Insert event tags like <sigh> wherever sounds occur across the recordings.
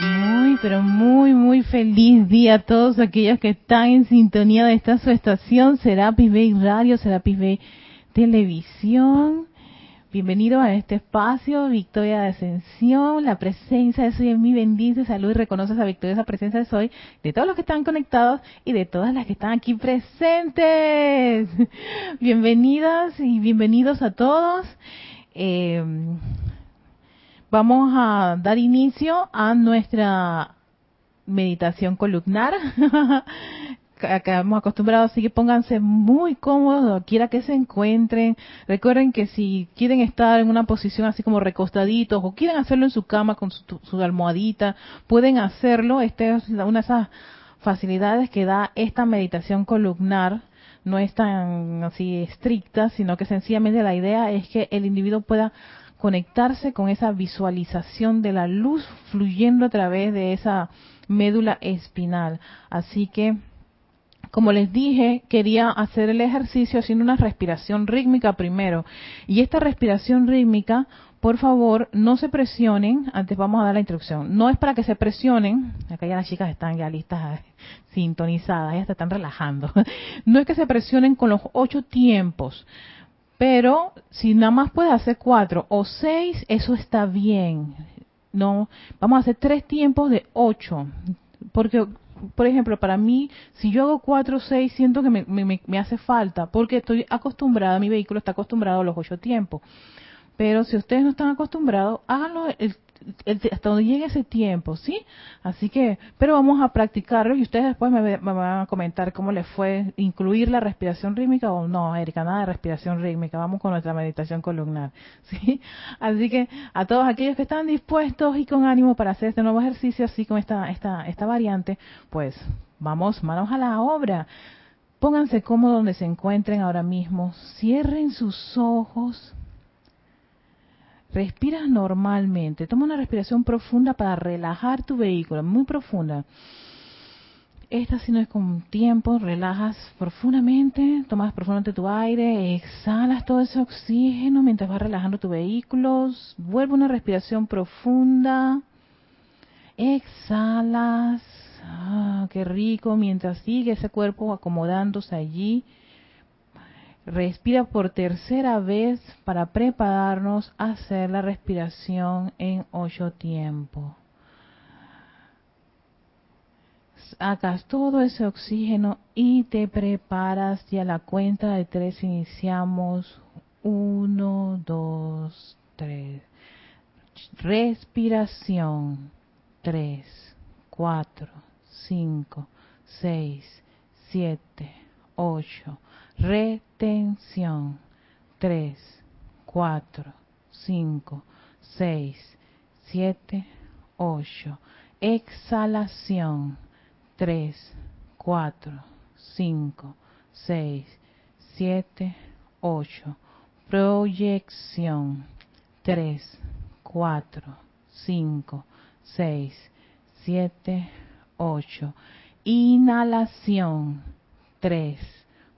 Muy, pero muy, muy feliz día a todos aquellos que están en sintonía de esta su estación, Serapis Bay Radio, Serapis Bay Televisión. Bienvenido a este espacio, Victoria de Ascensión, la presencia de Soy en mí bendice, salud y reconoce esa victoria, esa presencia de Soy, de todos los que están conectados y de todas las que están aquí presentes. Bienvenidas y bienvenidos a todos. Eh, vamos a dar inicio a nuestra meditación columnar. <laughs> hemos acostumbrados, así que pónganse muy cómodos, quiera que se encuentren. Recuerden que si quieren estar en una posición así como recostaditos o quieren hacerlo en su cama con su, almohadita, pueden hacerlo. Esta es una de esas facilidades que da esta meditación columnar. No es tan así estricta, sino que sencillamente la idea es que el individuo pueda conectarse con esa visualización de la luz fluyendo a través de esa médula espinal. Así que como les dije, quería hacer el ejercicio haciendo una respiración rítmica primero. Y esta respiración rítmica, por favor, no se presionen. Antes vamos a dar la instrucción. No es para que se presionen. Acá ya las chicas están ya listas, <laughs> sintonizadas, ya se están relajando. <laughs> No es que se presionen con los ocho tiempos. Pero si nada más puedes hacer cuatro o seis, eso está bien. No, vamos a hacer tres tiempos de ocho. Porque por ejemplo, para mí, si yo hago 4 o 6, siento que me, me, me, hace falta, porque estoy acostumbrada, mi vehículo está acostumbrado a los 8 tiempos. Pero si ustedes no están acostumbrados, háganlo el hasta donde llegue ese tiempo, ¿sí? Así que, pero vamos a practicarlo y ustedes después me, van a comentar cómo les fue incluir la respiración rítmica o no, Erika, nada de respiración rítmica, vamos con nuestra meditación columnar, <laughs> ¿sí? Así que a todos aquellos que están dispuestos y con ánimo para hacer este nuevo ejercicio, así con esta, esta, esta variante, pues vamos, manos a la obra. Pónganse cómodos donde se encuentren ahora mismo, cierren sus ojos Respiras normalmente. Toma una respiración profunda para relajar tu vehículo, muy profunda. Esta si no es con tiempo, relajas profundamente, tomas profundamente tu aire, exhalas todo ese oxígeno mientras vas relajando tu vehículo. Vuelve una respiración profunda. Exhalas. Ah, qué rico mientras sigue ese cuerpo acomodándose allí Respira por tercera vez para prepararnos a hacer la respiración en ocho tiempos. Sacas todo ese oxígeno y te preparas y a la cuenta de tres iniciamos. Uno, dos, tres. Respiración. Tres, cuatro, cinco, seis, siete, ocho retención. 3, 4, 5, 6, 7, 8, exhalación. 3, 4, 5, 6, 7, 8, proyección. 3, 4, 5, 6, 7, 8, inhalación. 3,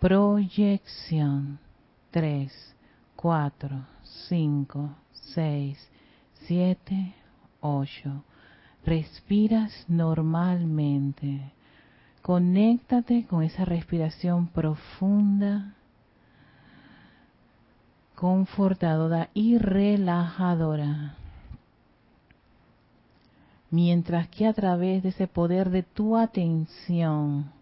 proyección 3, 4, 5, 6, 7, 8. Respiras normalmente. Conéctate con esa respiración profunda, confortadora y relajadora. mientras que a través de ese poder de tu atención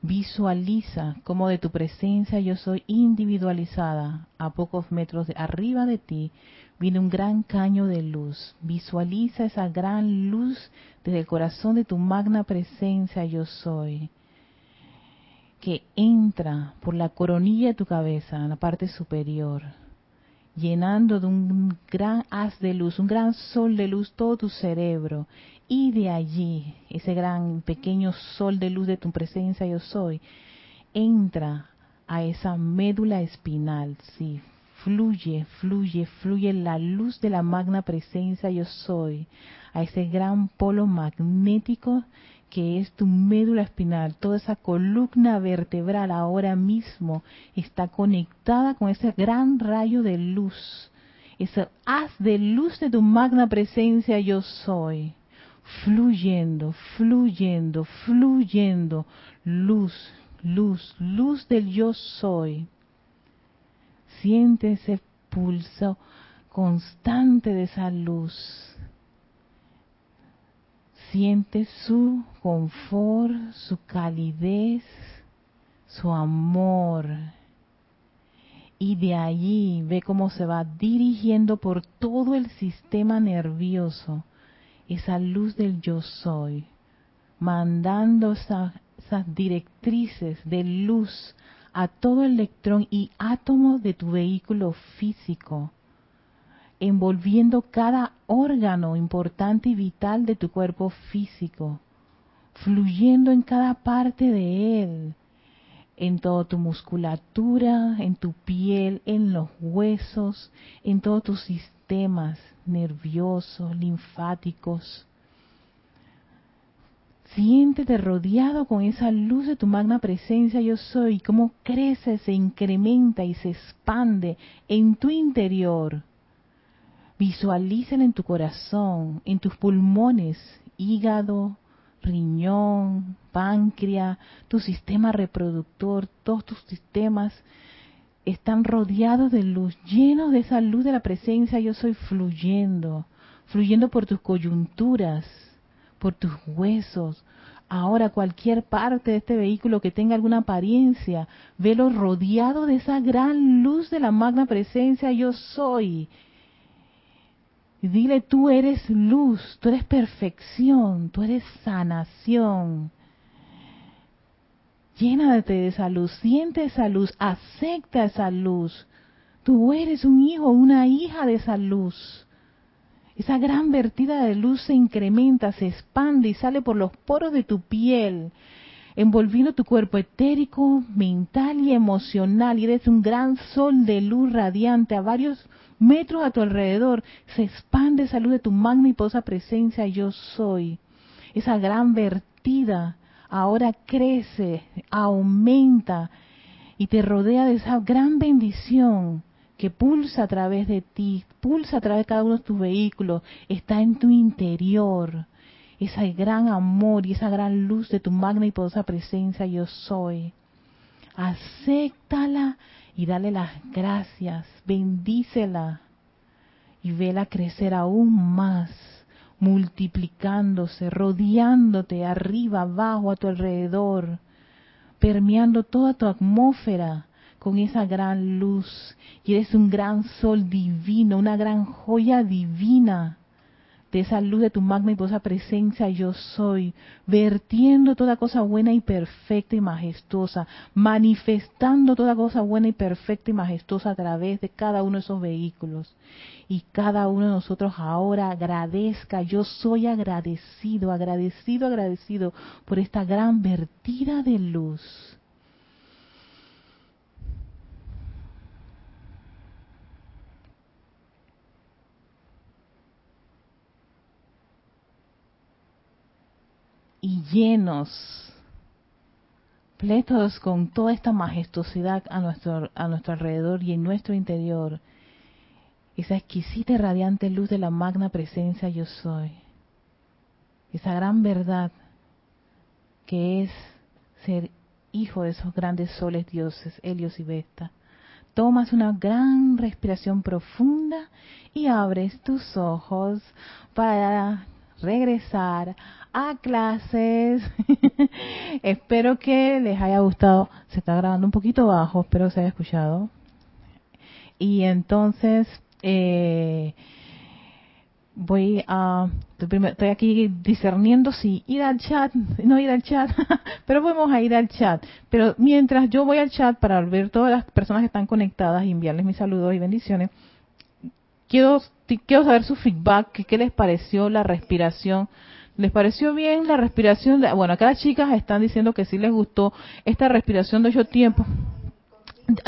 visualiza como de tu presencia yo soy individualizada a pocos metros de arriba de ti viene un gran caño de luz. Visualiza esa gran luz desde el corazón de tu magna presencia yo soy, que entra por la coronilla de tu cabeza, en la parte superior, llenando de un gran haz de luz, un gran sol de luz todo tu cerebro. Y de allí, ese gran pequeño sol de luz de tu presencia yo soy, entra a esa médula espinal, sí, fluye, fluye, fluye la luz de la magna presencia yo soy, a ese gran polo magnético que es tu médula espinal, toda esa columna vertebral ahora mismo está conectada con ese gran rayo de luz, ese haz de luz de tu magna presencia yo soy, fluyendo, fluyendo, fluyendo, luz, luz, luz del yo soy Siente ese pulso constante de esa luz. Siente su confort, su calidez, su amor. Y de allí ve cómo se va dirigiendo por todo el sistema nervioso esa luz del yo soy, mandando esas directrices de luz a todo electrón y átomo de tu vehículo físico, envolviendo cada órgano importante y vital de tu cuerpo físico, fluyendo en cada parte de él, en toda tu musculatura, en tu piel, en los huesos, en todos tus sistemas nerviosos, linfáticos, Siéntete rodeado con esa luz de tu magna presencia yo soy, cómo crece, se incrementa y se expande en tu interior. Visualízala en tu corazón, en tus pulmones, hígado, riñón, páncreas, tu sistema reproductor, todos tus sistemas están rodeados de luz, llenos de esa luz de la presencia yo soy fluyendo, fluyendo por tus coyunturas, por tus huesos. Ahora cualquier parte de este vehículo que tenga alguna apariencia, velo rodeado de esa gran luz de la magna presencia yo soy. Dile, tú eres luz, tú eres perfección, tú eres sanación. Llénate de esa luz, siente esa luz, acepta esa luz. Tú eres un hijo, una hija de esa luz. Esa gran vertida de luz se incrementa, se expande y sale por los poros de tu piel, envolviendo tu cuerpo etérico, mental y emocional. Y eres un gran sol de luz radiante a varios metros a tu alrededor. Se expande esa luz de tu magna y presencia, yo soy. Esa gran vertida ahora crece, aumenta y te rodea de esa gran bendición que pulsa a través de ti, pulsa a través de cada uno de tus vehículos, está en tu interior. Ese gran amor y esa gran luz de tu magna y poderosa presencia yo soy. Acéptala y dale las gracias, bendícela y vela crecer aún más, multiplicándose, rodeándote arriba, abajo, a tu alrededor, permeando toda tu atmósfera con esa gran luz. Y eres un gran sol divino, una gran joya divina de esa luz de tu magna y poderosa presencia yo soy, vertiendo toda cosa buena y perfecta y majestuosa, manifestando toda cosa buena y perfecta y majestuosa a través de cada uno de esos vehículos. Y cada uno de nosotros ahora agradezca, yo soy agradecido, agradecido, agradecido por esta gran vertida de luz y llenos, pletos con toda esta majestuosidad a nuestro, a nuestro alrededor y en nuestro interior, esa exquisita y radiante luz de la magna presencia yo soy, esa gran verdad que es ser hijo de esos grandes soles dioses, Helios y Vesta. Tomas una gran respiración profunda y abres tus ojos para regresar a clases. <laughs> espero que les haya gustado. Se está grabando un poquito bajo, espero que se haya escuchado. Y entonces, eh, voy a estoy, aquí discerniendo si ir al chat no ir al chat <laughs> pero vamos a ir al chat pero mientras yo voy al chat para ver todas las personas que están conectadas y enviarles mis saludos y bendiciones quiero quiero saber su feedback qué les pareció la respiración les pareció bien la respiración bueno acá las chicas están diciendo que sí les gustó esta respiración de ocho tiempos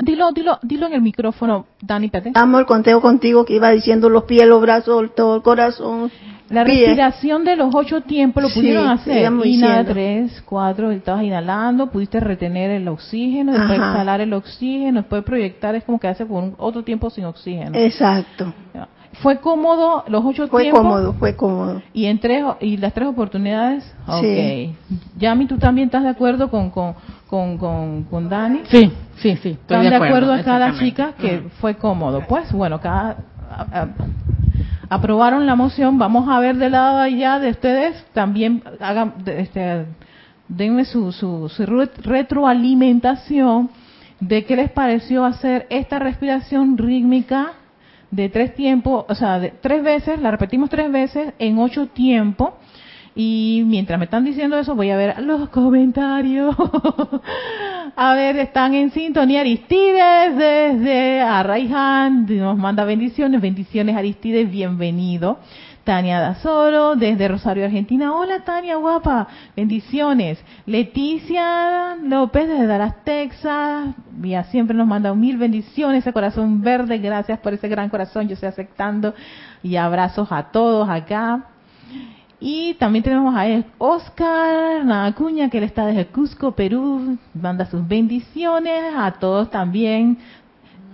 Dilo, dilo, dilo en el micrófono, Dani Pete. Damos el conteo contigo que iba diciendo los pies, los brazos, todo el corazón. La respiración de los ocho tiempos lo pudieron hacer. Inhala tres, cuatro, estabas inhalando, pudiste retener el oxígeno, después exhalar el oxígeno, después proyectar, es como que hace por otro tiempo sin oxígeno. Exacto. ¿Fue cómodo los ocho fue tiempos? Fue cómodo, fue cómodo. ¿Y, en tres, ¿Y las tres oportunidades? Sí. Yami, ¿tú también estás de acuerdo con, con, con, con, Dani? Sí, sí, sí. Estoy de acuerdo, a cada chica que fue cómodo. Pues bueno, cada aprobaron la moción. Vamos a ver del lado allá de ustedes. También hagan, este, denme su, su, su retroalimentación de qué les pareció hacer esta respiración rítmica de tres tiempos, o sea, de tres veces, la repetimos tres veces en ocho tiempos. Y mientras me están diciendo eso, voy a ver los comentarios. <laughs> a ver, están en sintonía Aristides desde Arraijan, nos manda bendiciones, bendiciones Aristides, bienvenido. Tania Dazoro, desde Rosario, Argentina. Hola Tania, guapa. Bendiciones. Leticia López, desde Dallas, Texas. Mía siempre nos manda mil bendiciones. Ese corazón verde, gracias por ese gran corazón. Yo estoy aceptando. Y abrazos a todos acá. Y también tenemos a Oscar Navacuña, que él está desde Cusco, Perú. Manda sus bendiciones. A todos también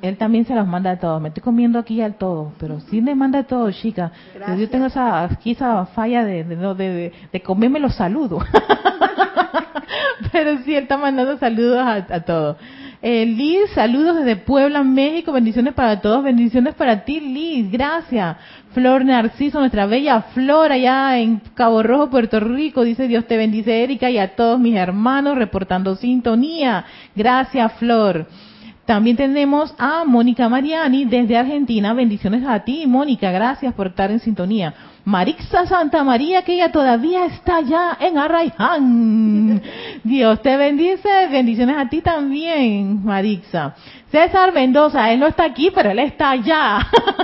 él también se los manda a todos. Me estoy comiendo aquí al todo, pero <laughs> sí le manda a todos, chica. Yo tengo esa, aquí esa falla de, de, de, comerme los saludos. <laughs> pero sí, él está mandando saludos a, a todos. Eh, Liz, saludos desde Puebla, México. Bendiciones para todos. Bendiciones para ti, Liz. Gracias. Flor Narciso, nuestra bella Flor allá en Cabo Rojo, Puerto Rico. Dice Dios te bendice, Erika, y a todos mis hermanos reportando sintonía. Gracias, Flor. También tenemos a Mónica Mariani desde Argentina. Bendiciones a ti, Mónica. Gracias por estar en sintonía. Marixa Santa María, que ella todavía está allá en Arraiján. <laughs> Dios te bendice. Bendiciones a ti también, Marixa. César Mendoza, él no está aquí, pero él está allá.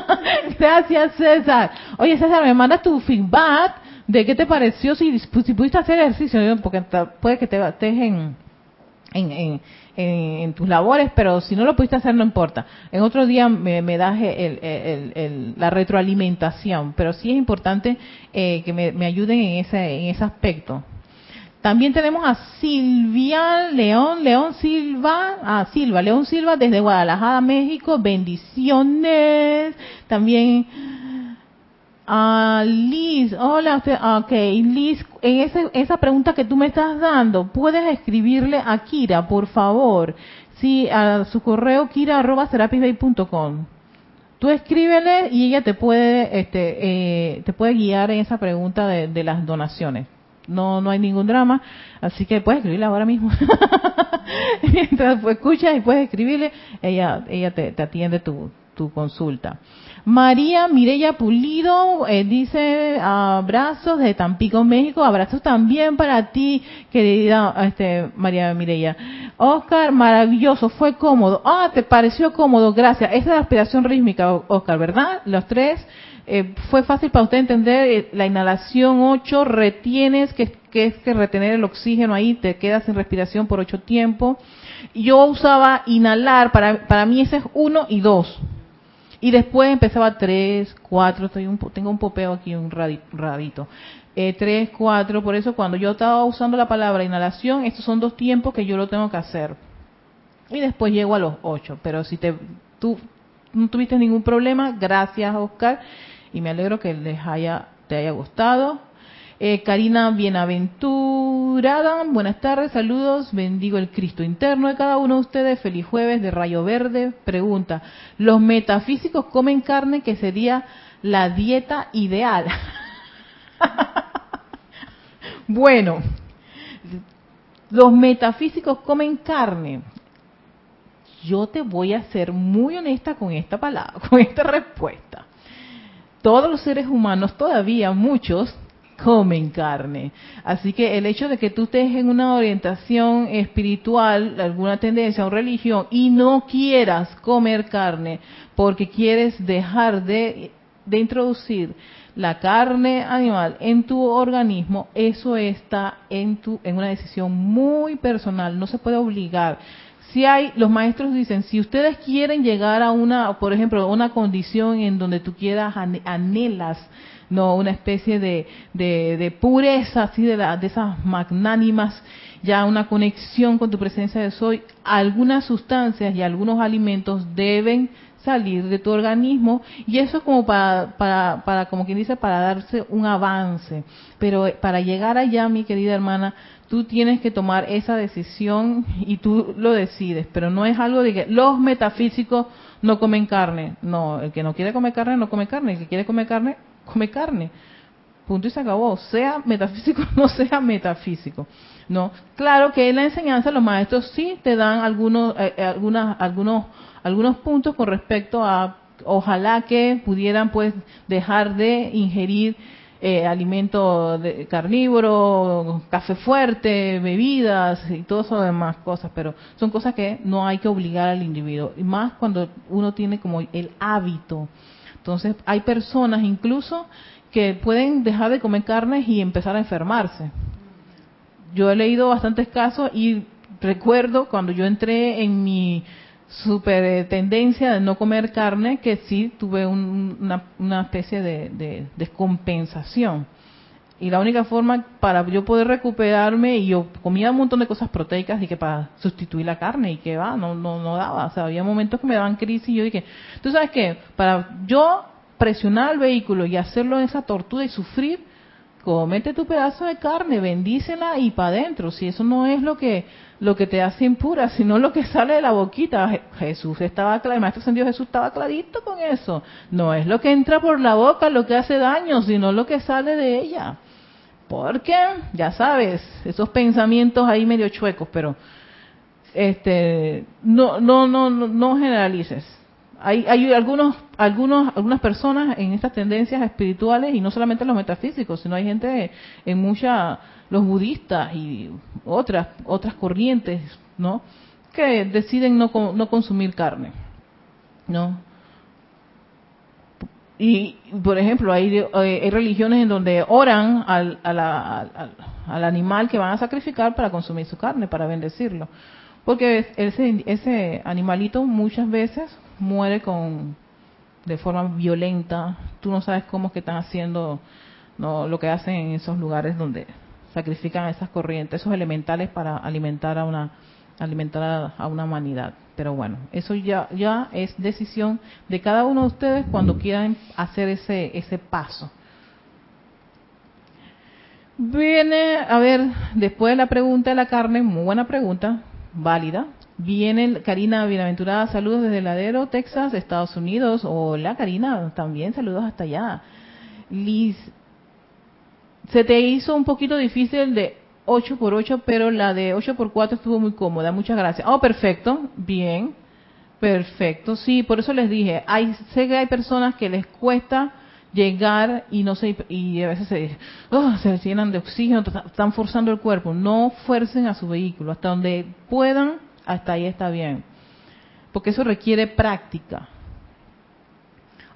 <laughs> Gracias, César. Oye, César, me manda tu feedback de qué te pareció si, si pudiste hacer ejercicio, porque puede que te estés en, en en, tus labores, pero si no lo pudiste hacer no importa. En otro día me, das la retroalimentación, pero sí es importante eh, que me, ayuden en ese, en ese aspecto. También tenemos a Silvia León, León Silva, a Silva, León Silva desde Guadalajara, México, bendiciones. También Ah, Liz, hola, usted, ah, ok, Liz, en ese, esa pregunta que tú me estás dando, puedes escribirle a Kira, por favor, sí, a su correo kira@serapisbay.com. Tú escríbele y ella te puede, este, eh, te puede guiar en esa pregunta de, las donaciones. No, no hay ningún drama, así que puedes escribirle ahora mismo. <laughs> Mientras escuchas y puedes escribirle, ella, ella te, te atiende tu, tu consulta. María Mireya Pulido eh, dice abrazos de Tampico, México. Abrazos también para ti, querida este, María Mireya. Oscar, maravilloso, fue cómodo. Ah, te pareció cómodo, gracias. Esa es la aspiración rítmica, Oscar, ¿verdad? Los tres. Eh, fue fácil para usted entender eh, la inhalación 8, retienes, que, que es que retener el oxígeno ahí, te quedas sin respiración por ocho tiempos. Yo usaba inhalar, para, para mí ese es uno y dos y después empezaba tres, cuatro, estoy un, tengo un popeo aquí, un radito. Eh, tres, cuatro, por eso cuando yo estaba usando la palabra inhalación, estos son dos tiempos que yo lo tengo que hacer. Y después llego a los ocho. Pero si te, tú no tuviste ningún problema, gracias Oscar. Y me alegro que les haya, te haya gustado. Eh, Karina Bienaventurada, buenas tardes, saludos, bendigo el Cristo interno de cada uno de ustedes, feliz jueves de Rayo Verde. Pregunta, ¿los metafísicos comen carne que sería la dieta ideal? <laughs> Bueno, los metafísicos comen carne. Yo te voy a ser muy honesta con esta palabra, <laughs> con esta respuesta. Todos los seres humanos, todavía muchos, comen carne. Así que el hecho de que tú estés en una orientación espiritual, alguna tendencia o religión, y no quieras comer carne porque quieres dejar de, de introducir la carne animal en tu organismo, eso está en tu en una decisión muy personal, no se puede obligar. Si hay, los maestros dicen, si ustedes quieren llegar a una, por ejemplo, una condición en donde tú quieras anhelas no una especie de, de, pureza así de, de esas magnánimas, ya una conexión con tu presencia de soy, algunas sustancias y algunos alimentos deben salir de tu organismo y eso es como para, para, para, como quien dice, para darse un avance. Pero para llegar allá, mi querida hermana, tú tienes que tomar esa decisión y tú lo decides, pero no es algo de que los metafísicos no comen carne. No, el que no quiere comer carne no come carne, el que quiere comer carne come carne. Punto y se acabó. Sea metafísico o <laughs> no sea metafísico. No, claro que en la enseñanza los maestros sí te dan algunos, eh, eh, algunas, algunos, algunos puntos con respecto a, ojalá que pudieran pues dejar de ingerir eh, alimento de, carnívoro, café fuerte, bebidas y todo eso demás cosas, pero son cosas que no hay que obligar al individuo, y más cuando uno tiene como el hábito entonces, hay personas incluso que pueden dejar de comer carnes y empezar a enfermarse. Yo he leído bastantes casos y recuerdo cuando yo entré en mi super tendencia de no comer carne, que sí tuve una, especie de, descompensación. Y la única forma para yo poder recuperarme, y yo comía un montón de cosas proteicas y que para sustituir la carne y que va, no, no, no daba. O sea, había momentos que me daban crisis y yo dije, tú sabes qué, para yo presionar al vehículo y hacerlo en esa tortura y sufrir, comete tu pedazo de carne, bendícela y para adentro. Si eso no es lo que lo que te hace impura, sino lo que sale de la boquita. Jesús estaba claro, el maestro sentido Jesús estaba clarito con eso. No es lo que entra por la boca lo que hace daño, sino lo que sale de ella. Porque, ya sabes, esos pensamientos ahí medio chuecos, pero este no no no no generalices. Hay, hay algunos algunos algunas personas en estas tendencias espirituales y no solamente los metafísicos, sino hay gente en muchas los budistas y otras otras corrientes, ¿no? Que deciden no no consumir carne. ¿No? Y, por ejemplo, hay, eh, hay religiones en donde oran al, al, animal que van a sacrificar para consumir su carne, para bendecirlo. Porque ese, ese animalito muchas veces muere con de forma violenta. Tú no sabes cómo es que están haciendo no, lo que hacen en esos lugares donde sacrifican esas corrientes, esos elementales para alimentar a una alimentar a una humanidad. Pero bueno, eso ya, ya es decisión de cada uno de ustedes cuando quieran hacer ese, ese paso. Viene, a ver, después de la pregunta de la carne, muy buena pregunta, válida. Viene Karina Bienaventurada, saludos desde Ladero, Texas, Estados Unidos. Hola Karina, también saludos hasta allá. Liz, se te hizo un poquito difícil de 8 por 8, pero la de 8 por 4 estuvo muy cómoda. Muchas gracias. Oh, perfecto. Bien. Perfecto. Sí, por eso les dije, hay, sé que hay personas que les cuesta llegar y no sé, y a veces se, oh, se llenan de oxígeno, están forzando el cuerpo. No fuercen a su vehículo. Hasta donde puedan, hasta ahí está bien. Porque eso requiere práctica.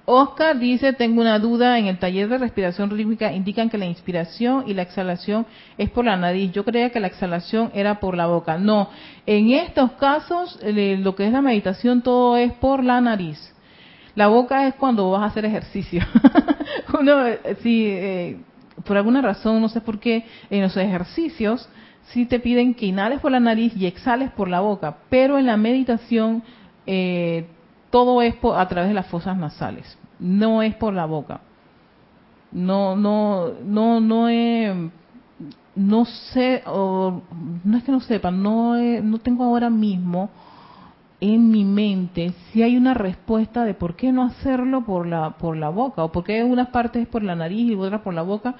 Oscar dice, tengo una duda, en el taller de respiración rítmica indican que la inspiración y la exhalación es por la nariz. Yo creía que la exhalación era por la boca. No, en estos casos lo que es la meditación todo es por la nariz. La boca es cuando vas a hacer ejercicio. <laughs> Uno, si eh, por alguna razón, no sé por qué, en los ejercicios sí te piden que inhales por la nariz y exhales por la boca, pero en la meditación eh, todo es a través de las fosas nasales, no es por la boca. No, no, no, no he, no sé, o, no es que no sepa, no, no tengo ahora mismo en mi mente si hay una respuesta de por qué no hacerlo por la, por la boca, o por qué unas partes es por la nariz y otras por la boca.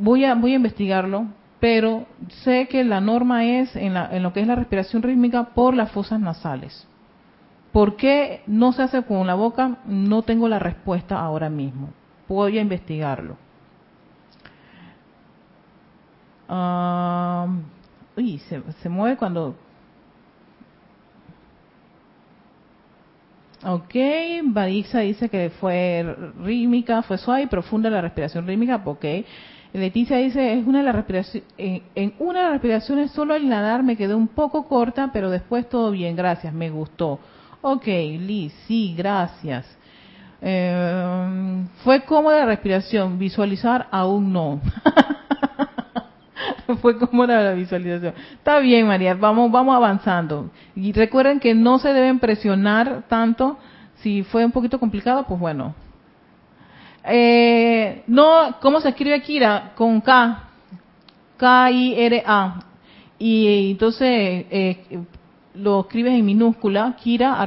voy a voy a investigarlo, pero sé que la norma es en, la, en lo que es la respiración rítmica por las fosas nasales. ¿Por qué no se hace con la boca? No tengo la respuesta ahora mismo. Voy a investigarlo. Ah, uy, se, se mueve cuando Ok, Badixa dice que fue rítmica, fue suave y profunda la respiración rítmica, ok. Leticia dice, es una de las respiraciones, en, una de las respiraciones solo el nadar me quedó un poco corta, pero después todo bien, gracias, me gustó. Ok, Liz, sí, gracias. Eh, fue cómoda la respiración, visualizar aún no. <laughs> <laughs> fue cómoda la visualización. Está bien, María, vamos, vamos avanzando. Y recuerden que no se deben presionar tanto. Si fue un poquito complicado, pues bueno. Eh, no, ¿cómo se escribe Kira? Con K. K-I-R-A. Y entonces eh, lo escribes en minúscula, kira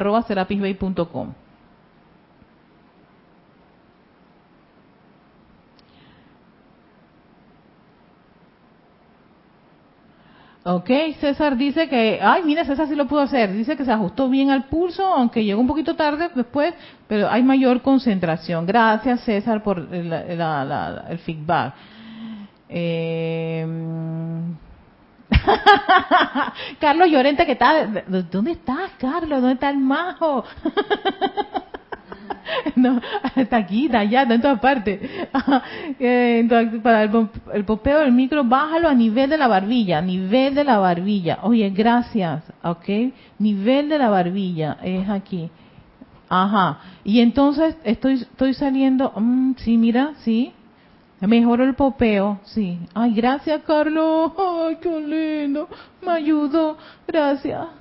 Ok, César dice que, ay, mira, César sí lo pudo hacer. Dice que se ajustó bien al pulso, aunque llegó un poquito tarde después, pero hay mayor concentración. Gracias, César, por el, el feedback. Eh... <laughs> Carlos Llorente, ¿qué tal? ¿Dónde estás, Carlos? ¿Dónde está el majo? <laughs> <laughs> no, está aquí, está allá, en todas partes. <laughs> Eh, entonces, para el, el, popeo del micro, bájalo a nivel de la barbilla, nivel de la barbilla. Oye, gracias, ¿ok? Nivel de la barbilla, es aquí. Ajá. Y entonces estoy, estoy saliendo, mm, sí, mira, sí. Mejoró el popeo, sí. Ay, gracias, Carlos. <laughs> Ay, qué lindo. Me ayudó. Gracias.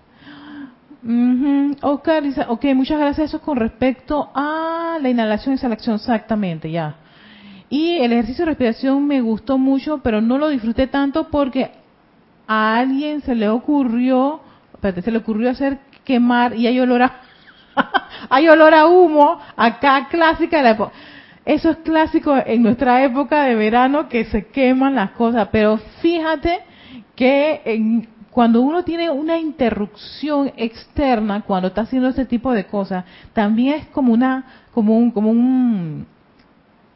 Uh ok, muchas gracias. Eso con respecto a la inhalación y exhalación, exactamente, ya. Y el ejercicio de respiración me gustó mucho, pero no lo disfruté tanto porque a alguien se le ocurrió, espérate, se le ocurrió hacer quemar y hay olor a, <laughs> hay olor a humo, acá clásica de la. Eso es clásico en nuestra época de verano que se queman las cosas, pero fíjate que en, cuando uno tiene una interrupción externa cuando está haciendo ese tipo de cosas, también es como una, como un, como un,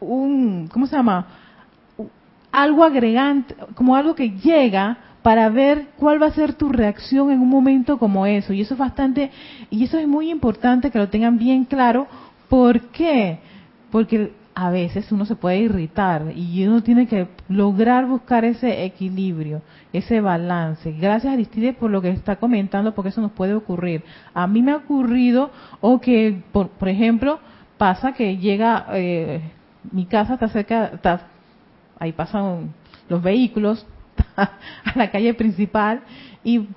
un ¿cómo se llama? Algo agregante, como algo que llega para ver cuál va a ser tu reacción en un momento como eso. Y eso es bastante, y eso es muy importante que lo tengan bien claro. ¿Por qué? Porque a veces uno se puede irritar y uno tiene que lograr buscar ese equilibrio, ese balance. Gracias Aristides por lo que está comentando, porque eso nos puede ocurrir. A mí me ha ocurrido, o que, por, ejemplo, pasa que llega, eh, mi casa está cerca, está, ahí pasan los vehículos <laughs> a la calle principal y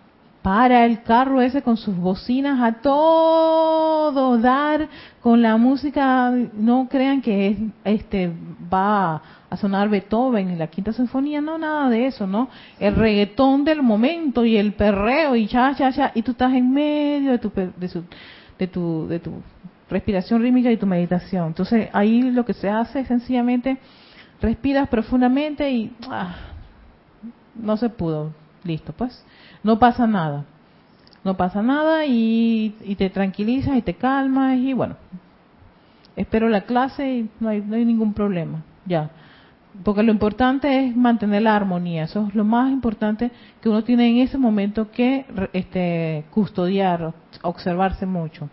para el carro ese con sus bocinas a todo dar con la música. No crean que es, este va a sonar Beethoven y la quinta sinfonía. No nada de eso no el reggaetón del momento y el perreo y cha cha cha. Y tú estás en medio de tu de, su, de tu de tu respiración rítmica y tu meditación. Entonces ahí lo que se hace es sencillamente respiras profundamente y ah, no se pudo listo pues no pasa nada. No pasa nada y, te tranquilizas y te calmas y bueno, espero la clase y no hay, no hay ningún problema. Ya. Porque lo importante es mantener la armonía. Eso es lo más importante que uno tiene en ese momento que este, custodiar, observarse mucho.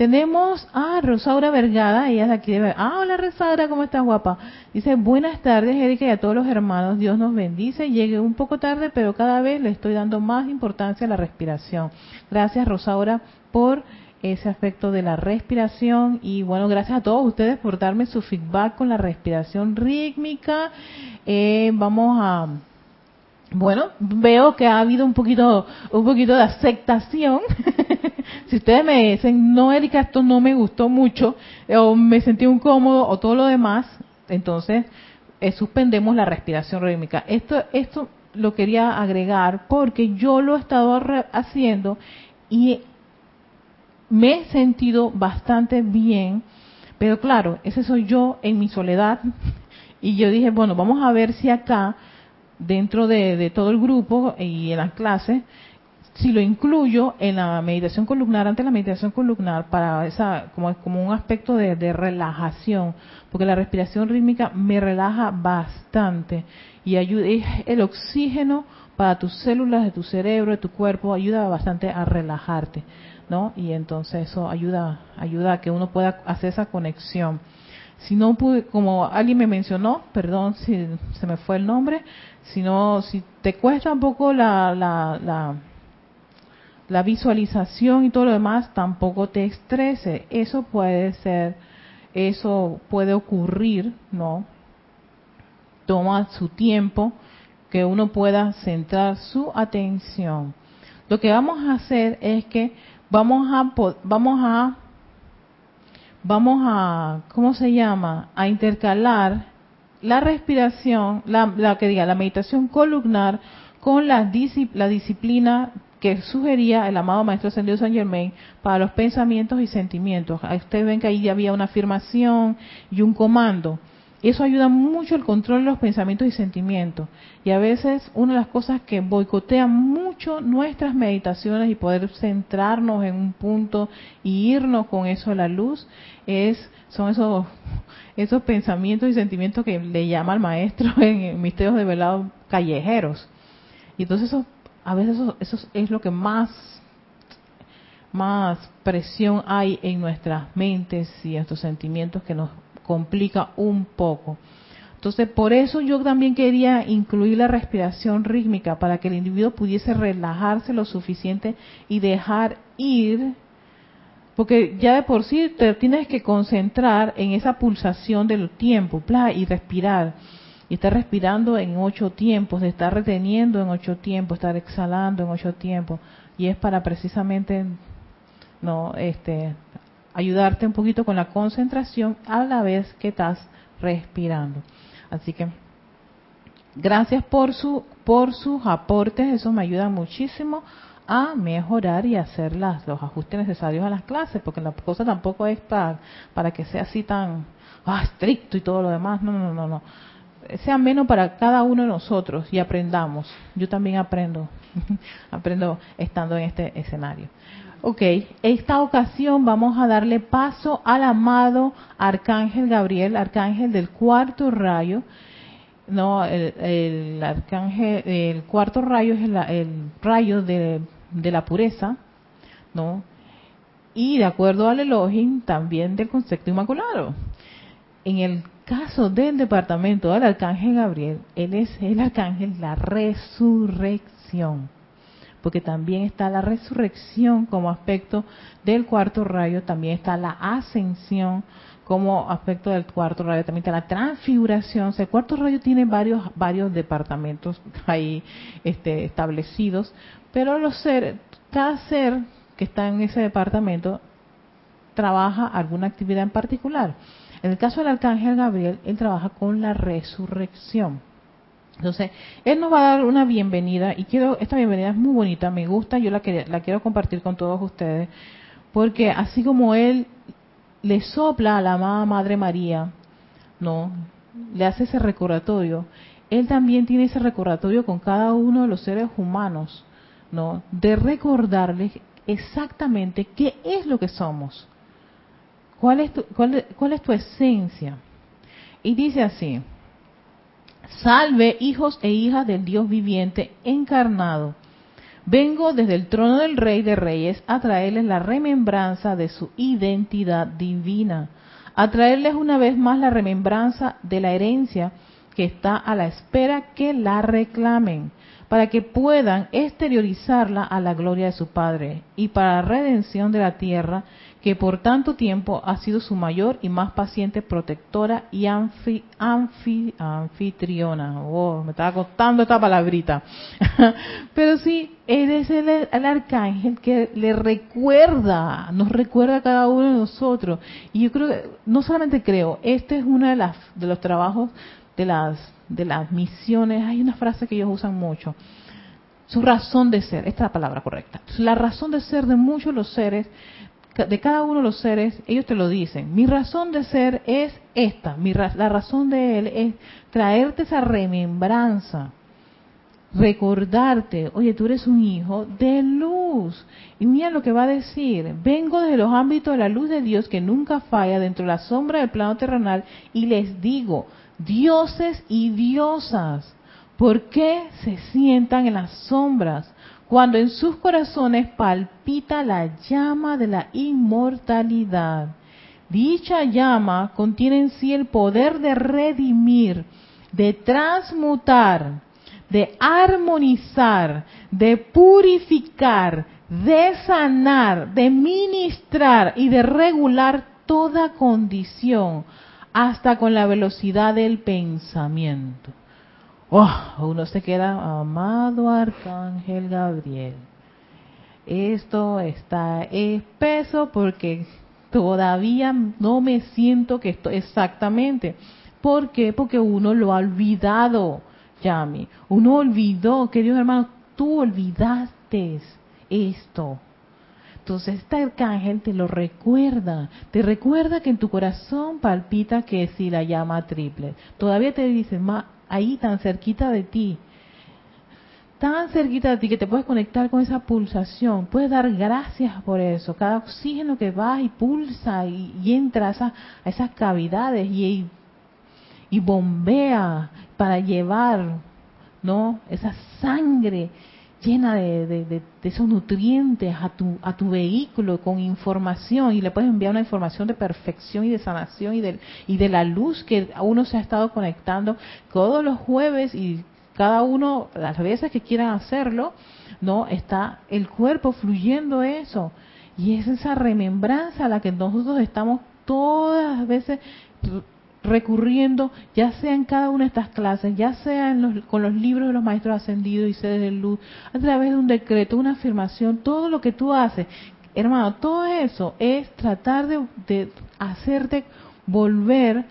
Tenemos a Rosaura Vergada, ella es de aquí de Ah, hola Rosaura, ¿cómo estás guapa? Dice, buenas tardes Erika y a todos los hermanos, Dios nos bendice. Llegué un poco tarde, pero cada vez le estoy dando más importancia a la respiración. Gracias Rosaura por ese aspecto de la respiración y bueno, gracias a todos ustedes por darme su feedback con la respiración rítmica. Eh, vamos a bueno, veo que ha habido un poquito, un poquito de aceptación. <laughs> si ustedes me dicen, no, Erika, esto no me gustó mucho, o me sentí incómodo, o todo lo demás, entonces eh, suspendemos la respiración rítmica. Esto, esto lo quería agregar porque yo lo he estado haciendo y me he sentido bastante bien, pero claro, ese soy yo en mi soledad <laughs> Y yo dije, bueno, vamos a ver si acá, dentro de, de todo el grupo y en las clases, si lo incluyo en la meditación columnar, ante la meditación columnar, para esa, como, como un aspecto de, de, relajación, porque la respiración rítmica me relaja bastante y ayuda, es el oxígeno para tus células de tu cerebro, de tu cuerpo, ayuda bastante a relajarte, ¿no? Y entonces eso ayuda, ayuda a que uno pueda hacer esa conexión. Si no pude, como alguien me mencionó, perdón si se me fue el nombre, si no, si te cuesta un poco la, la, la la visualización y todo lo demás, tampoco te estrese. Eso puede ser, eso puede ocurrir, ¿no? Toma su tiempo, que uno pueda centrar su atención. Lo que vamos a hacer es que vamos a, vamos a, vamos a, ¿cómo se llama? A intercalar la respiración, la, la que diga, la meditación columnar con la, la disciplina que sugería el amado Maestro Ascendido San Germain para los pensamientos y sentimientos. Ustedes ven que ahí había una afirmación y un comando. Eso ayuda mucho el control de los pensamientos y sentimientos. Y a veces una de las cosas que boicotea mucho nuestras meditaciones y poder centrarnos en un punto y irnos con eso a la luz es son esos <laughs> esos pensamientos y sentimientos que le llama el maestro <laughs> en misterios de velado callejeros. Y entonces esos a veces eso, es lo que más presión hay en nuestras mentes y en estos sentimientos que nos complica un poco. Entonces, por eso yo también quería incluir la respiración rítmica para que el individuo pudiese relajarse lo suficiente y dejar ir, porque ya de por sí te tienes que concentrar en esa pulsación del tiempo, y respirar y estar respirando en ocho tiempos, de estar reteniendo en ocho tiempos, estar exhalando en ocho tiempos, y es para precisamente no este ayudarte un poquito con la concentración a la vez que estás respirando. Así que gracias por su por sus aportes, eso me ayuda muchísimo a mejorar y hacer las, los ajustes necesarios a las clases, porque la cosa tampoco es para, que sea así tan ah, estricto y todo lo demás, no, no, no, no sea menos para cada uno de nosotros y aprendamos. Yo también aprendo, <laughs> aprendo estando en este escenario. Ok, esta ocasión vamos a darle paso al amado Arcángel Gabriel, Arcángel del cuarto rayo. No, el, arcángel, el cuarto rayo es el, rayo de, la pureza, ¿no? Y de acuerdo al Elohim, también del concepto inmaculado. En el caso del departamento del arcángel Gabriel, él es el arcángel la resurrección, porque también está la resurrección como aspecto del cuarto rayo, también está la ascensión como aspecto del cuarto rayo, también está la transfiguración. el cuarto rayo tiene varios varios departamentos ahí este, establecidos, pero los seres, cada ser que está en ese departamento trabaja alguna actividad en particular. En el caso del arcángel Gabriel, él trabaja con la resurrección. Entonces, él nos va a dar una bienvenida y quiero, esta bienvenida es muy bonita, me gusta, yo la, la quiero compartir con todos ustedes, porque así como él le sopla a la amada Madre María, ¿no? Le hace ese recordatorio, él también tiene ese recordatorio con cada uno de los seres humanos, ¿no? De recordarles exactamente qué es lo que somos. ¿Cuál es, tu, cuál, ¿Cuál es tu esencia? Y dice así, salve hijos e hijas del Dios viviente encarnado. Vengo desde el trono del Rey de Reyes a traerles la remembranza de su identidad divina, a traerles una vez más la remembranza de la herencia que está a la espera que la reclamen, para que puedan exteriorizarla a la gloria de su Padre y para la redención de la tierra que por tanto tiempo ha sido su mayor y más paciente protectora y anfi, anfitriona. Oh, me estaba costando esta palabrita. <laughs> Pero sí, él es el, el, arcángel que le recuerda, nos recuerda a cada uno de nosotros. Y yo creo no solamente creo, este es uno de, las, de los trabajos de las, de las misiones. Hay una frase que ellos usan mucho. Su razón de ser, esta es la palabra correcta. La razón de ser de muchos de los seres de cada uno de los seres, ellos te lo dicen. Mi razón de ser es esta. Mi la razón de él es traerte esa remembranza. Recordarte, oye, tú eres un hijo de luz. Y mira lo que va a decir. Vengo desde los ámbitos de la luz de Dios que nunca falla dentro de la sombra del plano terrenal y les digo, dioses y diosas, ¿por qué se sientan en las sombras? Cuando en sus corazones palpita la llama de la inmortalidad. Dicha llama contiene en sí el poder de redimir, de transmutar, de armonizar, de purificar, de sanar, de ministrar y de regular toda condición, hasta con la velocidad del pensamiento. Oh, uno se queda, amado Arcángel Gabriel. Esto está espeso porque todavía no me siento que esto exactamente. ¿Por qué? Porque uno lo ha olvidado, Yami. Uno olvidó, queridos hermanos, tú olvidaste esto. Entonces este arcángel te lo recuerda, te recuerda que en tu corazón palpita que si la llama triple. Todavía te dice, ahí tan cerquita de ti, tan cerquita de ti que te puedes conectar con esa pulsación, puedes dar gracias por eso, cada oxígeno que va y pulsa y, entra a, esas cavidades y, y bombea para llevar, ¿no? Esa sangre llena de, esos nutrientes a tu, a tu vehículo con información y le puedes enviar una información de perfección y de sanación y de, y de la luz que uno se ha estado conectando todos los jueves y cada uno, las veces que quieran hacerlo, no está el cuerpo fluyendo eso. Y es esa remembranza a la que nosotros estamos todas las veces recurriendo, ya sea en cada una de estas clases, ya sea con los libros de los maestros ascendidos y sedes de luz, a través de un decreto, una afirmación, todo lo que tú haces, hermano, todo eso es tratar de, de hacerte volver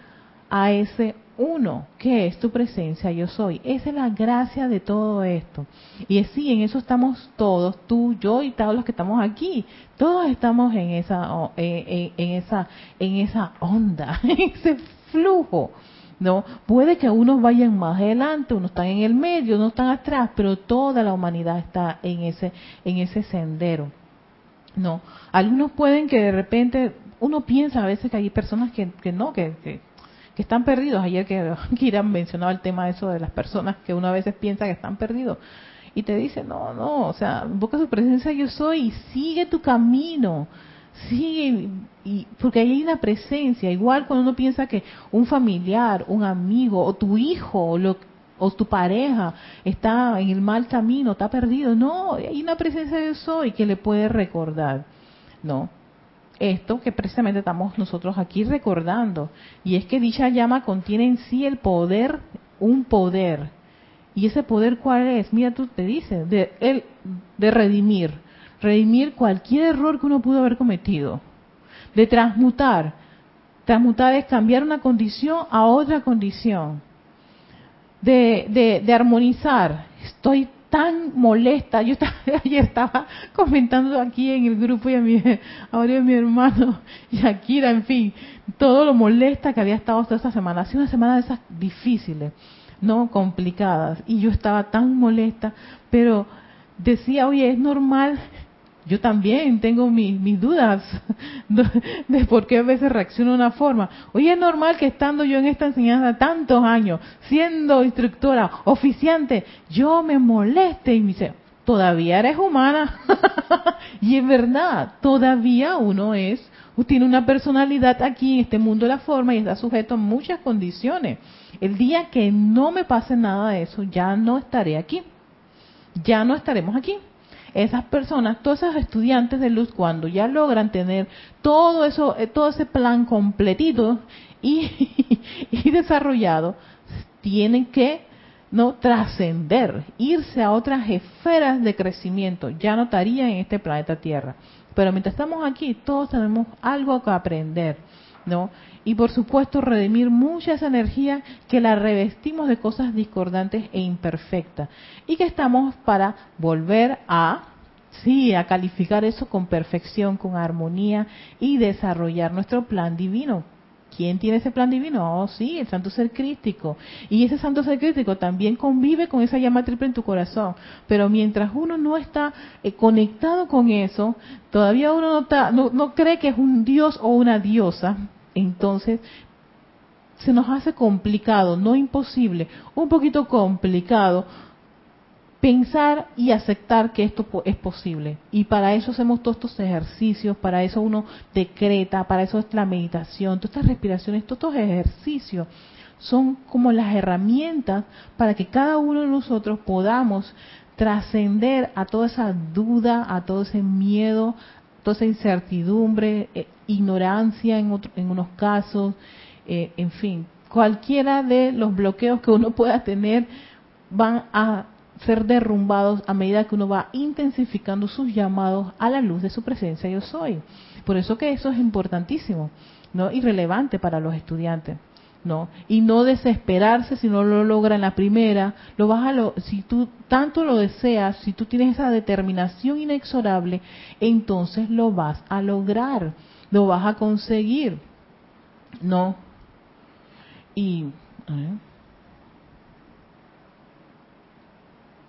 a ese uno, que es tu presencia, yo soy. Esa es la gracia de todo esto. Y sí, en eso estamos todos, tú, yo y todos los que estamos aquí. Todos estamos en esa, en, en esa, en esa onda, <laughs> en ese flujo. ¿no? Puede que unos vayan más adelante, unos están en el medio, unos están atrás, pero toda la humanidad está en ese, en ese sendero. ¿no? Algunos pueden que de repente, uno piensa a veces que hay personas que, que no, que, que, están perdidos. Ayer que <laughs> Kiran mencionaba el tema de eso de las personas que uno a veces piensa que están perdidos. Y te dice, no, no, o sea, invoca su presencia yo soy y sigue tu camino sigue y porque ahí hay una presencia igual cuando uno piensa que un familiar un amigo o tu hijo o, lo, o tu pareja está en el mal camino está perdido no hay una presencia de soy que le puede recordar no esto que precisamente estamos nosotros aquí recordando y es que dicha llama contiene en sí el poder un poder y ese poder cuál es mira tú te dices de el de redimir redimir cualquier error que uno pudo haber cometido, de transmutar. Transmutar es cambiar una condición a otra condición, de, de, armonizar. Estoy tan molesta. Yo estaba, <laughs> ayer estaba comentando aquí en el grupo y a mi, ahora a mi hermano <laughs> Shakira, en fin, todo lo molesta que había estado toda esta semana. Ha sido una semana de esas difíciles, no complicadas. Y yo estaba tan molesta, pero decía, oye, es normal yo también tengo mis dudas <laughs> de por qué a veces reacciono de una forma. Oye, es normal que estando yo en esta enseñanza tantos años, siendo instructora, oficiante, yo me moleste y me dice, todavía eres humana. <laughs> y es verdad, todavía uno es, tiene una personalidad aquí en este mundo de la forma y está sujeto a muchas condiciones. El día que no me pase nada de eso, ya no estaré aquí. Ya no estaremos aquí esas personas, todos esos estudiantes de luz, cuando ya logran tener todo eso, eh, todo ese plan completito y, <laughs> desarrollado, tienen que no trascender, irse a otras esferas de crecimiento. Ya no en este planeta Tierra. Pero mientras estamos aquí, todos tenemos algo que aprender, ¿no? Y por supuesto, redimir mucha esa energía que la revestimos de cosas discordantes e imperfectas. Y que estamos para volver a Sí, a calificar eso con perfección, con armonía y desarrollar nuestro plan divino. ¿Quién tiene ese plan divino? Oh, sí, el Santo Ser Crístico. Y ese Santo Ser Crístico también convive con esa llama triple en tu corazón. Pero mientras uno no está eh, conectado con eso, todavía uno no, está, no, no cree que es un dios o una diosa, entonces se nos hace complicado, no imposible, un poquito complicado pensar y aceptar que esto es posible. Y para eso hacemos todos estos ejercicios, para eso uno decreta, para eso es la meditación, todas estas respiraciones, todos estos ejercicios son como las herramientas para que cada uno de nosotros podamos trascender a toda esa duda, a todo ese miedo, toda esa incertidumbre, eh, ignorancia en, en unos casos, eh, en fin, cualquiera de los bloqueos que uno pueda tener van a ser derrumbados a medida que uno va intensificando sus llamados a la luz de su presencia yo soy. Por eso que eso es importantísimo, ¿no? Y relevante para los estudiantes, ¿no? Y no desesperarse si no lo logra en la primera, lo vas a lo, si tú tanto lo deseas, si tú tienes esa determinación inexorable, entonces lo vas a lograr, lo vas a conseguir, ¿no? Y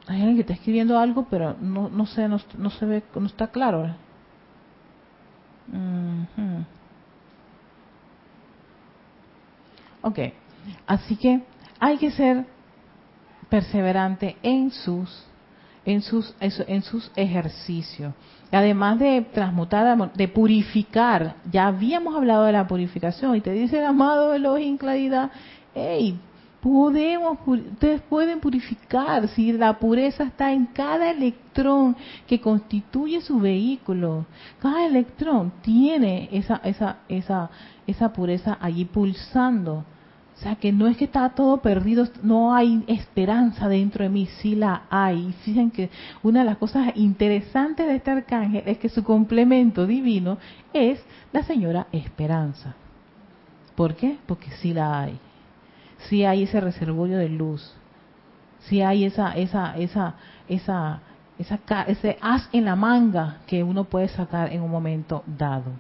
hay alguien que está escribiendo algo, pero no, no sé, no, se ve, no está claro. Ok, así que hay que ser perseverante en sus en sus en sus ejercicios. Además de transmutar, de purificar, ya habíamos hablado de la purificación y te dice el amado Elohim Claridad, hey, Podemos, ustedes pueden purificar si la pureza está en cada electrón que constituye su vehículo. Cada electrón tiene esa, esa, esa, esa pureza allí pulsando. O sea que no es que está todo perdido, no hay esperanza dentro de mí, sí la hay. Fíjense que una de las cosas interesantes de este arcángel es que su complemento divino es la señora Esperanza. ¿Por qué? Porque sí la hay si hay ese reservorio de luz, si hay esa, esa, esa, esa, esa, ese as en la manga que uno puede sacar en un momento dado.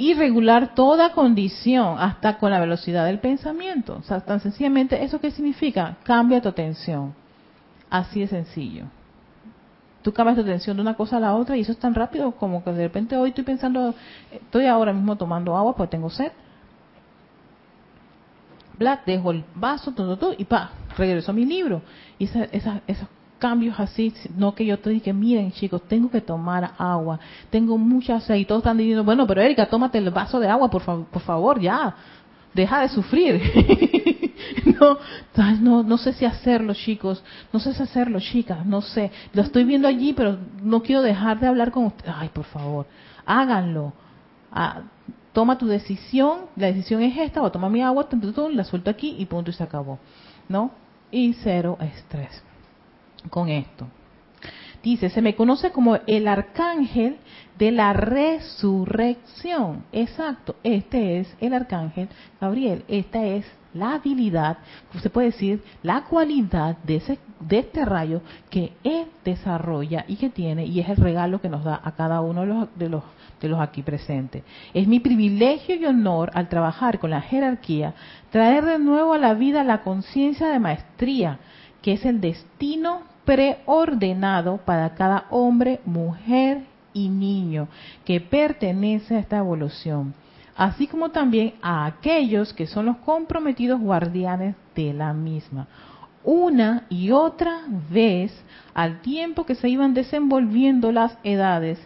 Y regular toda condición, hasta con la velocidad del pensamiento. O sea, tan sencillamente, ¿eso qué significa? Cambia tu atención. Así de sencillo. Tú cambias tu atención de una cosa a la otra y eso es tan rápido como que de repente hoy estoy pensando, estoy ahora mismo tomando agua porque tengo sed dejo el vaso, todo, todo, y pa, regreso a mi libro. Y esos cambios así, no que yo te diga, miren chicos, tengo que tomar agua, tengo mucha sed, y todos están diciendo, bueno, pero Erika, tómate el vaso de agua, por, por favor, ya, deja de sufrir. <laughs> no, no, sé si hacerlo, chicos, no sé si hacerlo, chicas, no sé, lo estoy viendo allí, pero no quiero dejar de hablar con ustedes. Ay, por favor, háganlo. Ah, toma tu decisión, la decisión es esta, o toma mi agua, la suelto aquí y punto y se acabó. ¿No? Y cero estrés con esto. Dice, se me conoce como el arcángel de la resurrección. Exacto, este es el arcángel Gabriel. Esta es la habilidad, se puede decir, la cualidad de, este rayo que él desarrolla y que tiene, y es el regalo que nos da a cada uno de los, de los de los aquí presentes. Es mi privilegio y honor al trabajar con la jerarquía, traer de nuevo a la vida la conciencia de maestría, que es el destino preordenado para cada hombre, mujer y niño que pertenece a esta evolución, así como también a aquellos que son los comprometidos guardianes de la misma. Una y otra vez, al tiempo que se iban desenvolviendo las edades,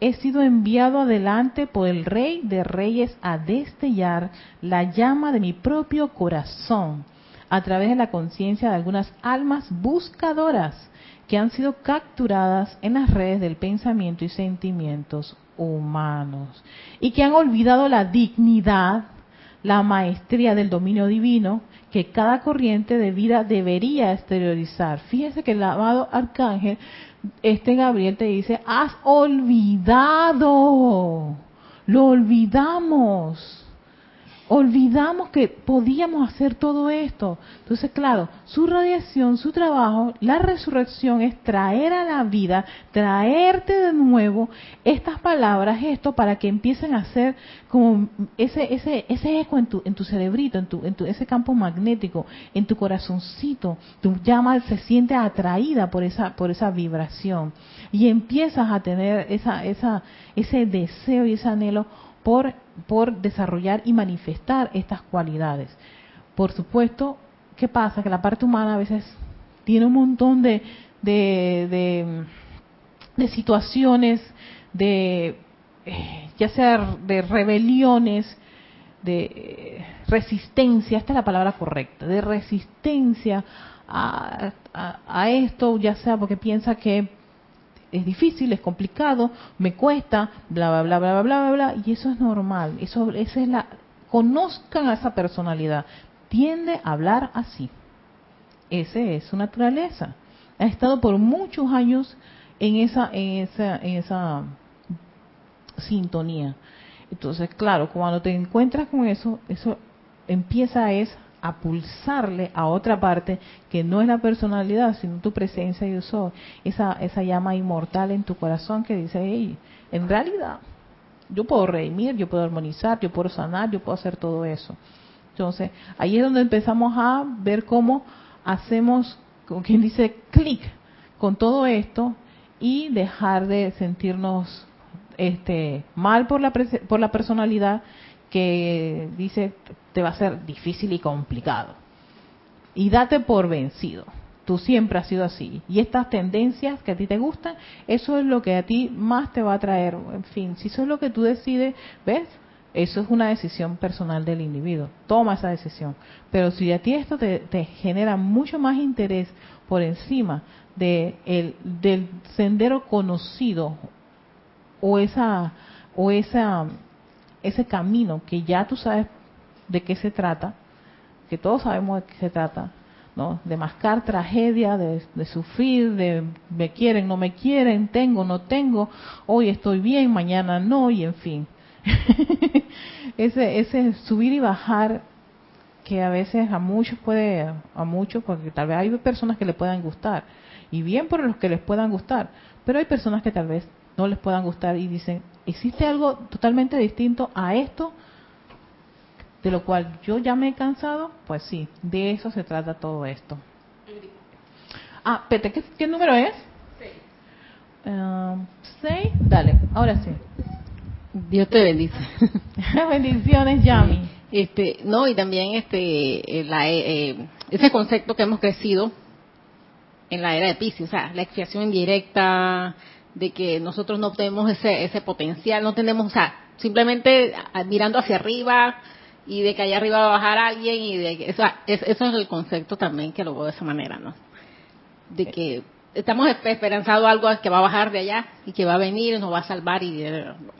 he sido enviado adelante por el Rey de Reyes a destellar la llama de mi propio corazón a través de la conciencia de algunas almas buscadoras que han sido capturadas en las redes del pensamiento y sentimientos humanos y que han olvidado la dignidad, la maestría del dominio divino que cada corriente de vida debería exteriorizar. Fíjese que el amado arcángel este Gabriel te dice, has olvidado, lo olvidamos. Olvidamos que podíamos hacer todo esto. Entonces, claro, su radiación, su trabajo, la resurrección es traer a la vida, traerte de nuevo estas palabras, esto, para que empiecen a hacer como ese, ese, ese eco en tu, en tu cerebrito, en tu, en tu, ese campo magnético, en tu corazoncito. Tu llama se siente atraída por esa, por esa vibración. Y empiezas a tener esa, esa, ese deseo y ese anhelo por, desarrollar y manifestar estas cualidades. Por supuesto, ¿qué pasa? Que la parte humana a veces tiene un montón de, de, de, situaciones, de eh, ya sea de rebeliones, de eh, resistencia, esta es la palabra correcta, de resistencia a, a, esto, ya sea porque piensa que es difícil, es complicado, me cuesta, bla, bla, bla, bla, bla, bla, bla, y eso es normal. Eso, esa es la, conozcan a esa personalidad. Tiende a hablar así. Ese es su naturaleza. Ha estado por muchos años en esa, en esa, en esa sintonía. Entonces, claro, cuando te encuentras con eso, eso empieza es a pulsarle a otra parte que no es la personalidad, sino tu presencia yo soy, esa, esa llama inmortal en tu corazón que dice, hey, en realidad, yo puedo redimir, yo puedo armonizar, yo puedo sanar, yo puedo hacer todo eso. Entonces, ahí es donde empezamos a ver cómo hacemos, como quien dice, clic con todo esto y dejar de sentirnos este mal por la, por la personalidad que dice te va a ser difícil y complicado. Y date por vencido. Tú siempre has sido así. Y estas tendencias que a ti te gustan, eso es lo que a ti más te va a traer. En fin, si eso es lo que tú decides, ¿ves? Eso es una decisión personal del individuo. Toma esa decisión. Pero si a ti esto te, genera mucho más interés por encima de el, del sendero conocido o esa o esa ese camino que ya tú sabes de qué se trata, que todos sabemos de qué se trata, ¿no? De mascar tragedia, de, sufrir, de me quieren, no me quieren, tengo, no tengo, hoy estoy bien, mañana no, y en fin. <laughs> ese, ese subir y bajar que a veces a muchos puede, a muchos, porque tal vez hay personas que le puedan gustar, y bien por los que les puedan gustar, pero hay personas que tal vez no les puedan gustar y dicen, ¿existe algo totalmente distinto a esto? De lo cual yo ya me he cansado, pues sí, de eso se trata todo esto. Ah, Pete, ¿qué, número es? Seis. Ah, seis, dale, ahora sí. Dios te bendice. <laughs> Bendiciones, Yami. Este, no, y también este, eh, la, eh, eh, ese concepto que hemos crecido en la era de Pisces, o sea, la expiación indirecta, de que nosotros no tenemos ese, ese potencial, no tenemos, o sea, simplemente mirando hacia arriba y de que allá arriba va a bajar alguien y de que, o sea, eso es el concepto también que lo veo de esa manera, ¿no? De que estamos esperanzados algo que va a bajar de allá y que va a venir y nos va a salvar y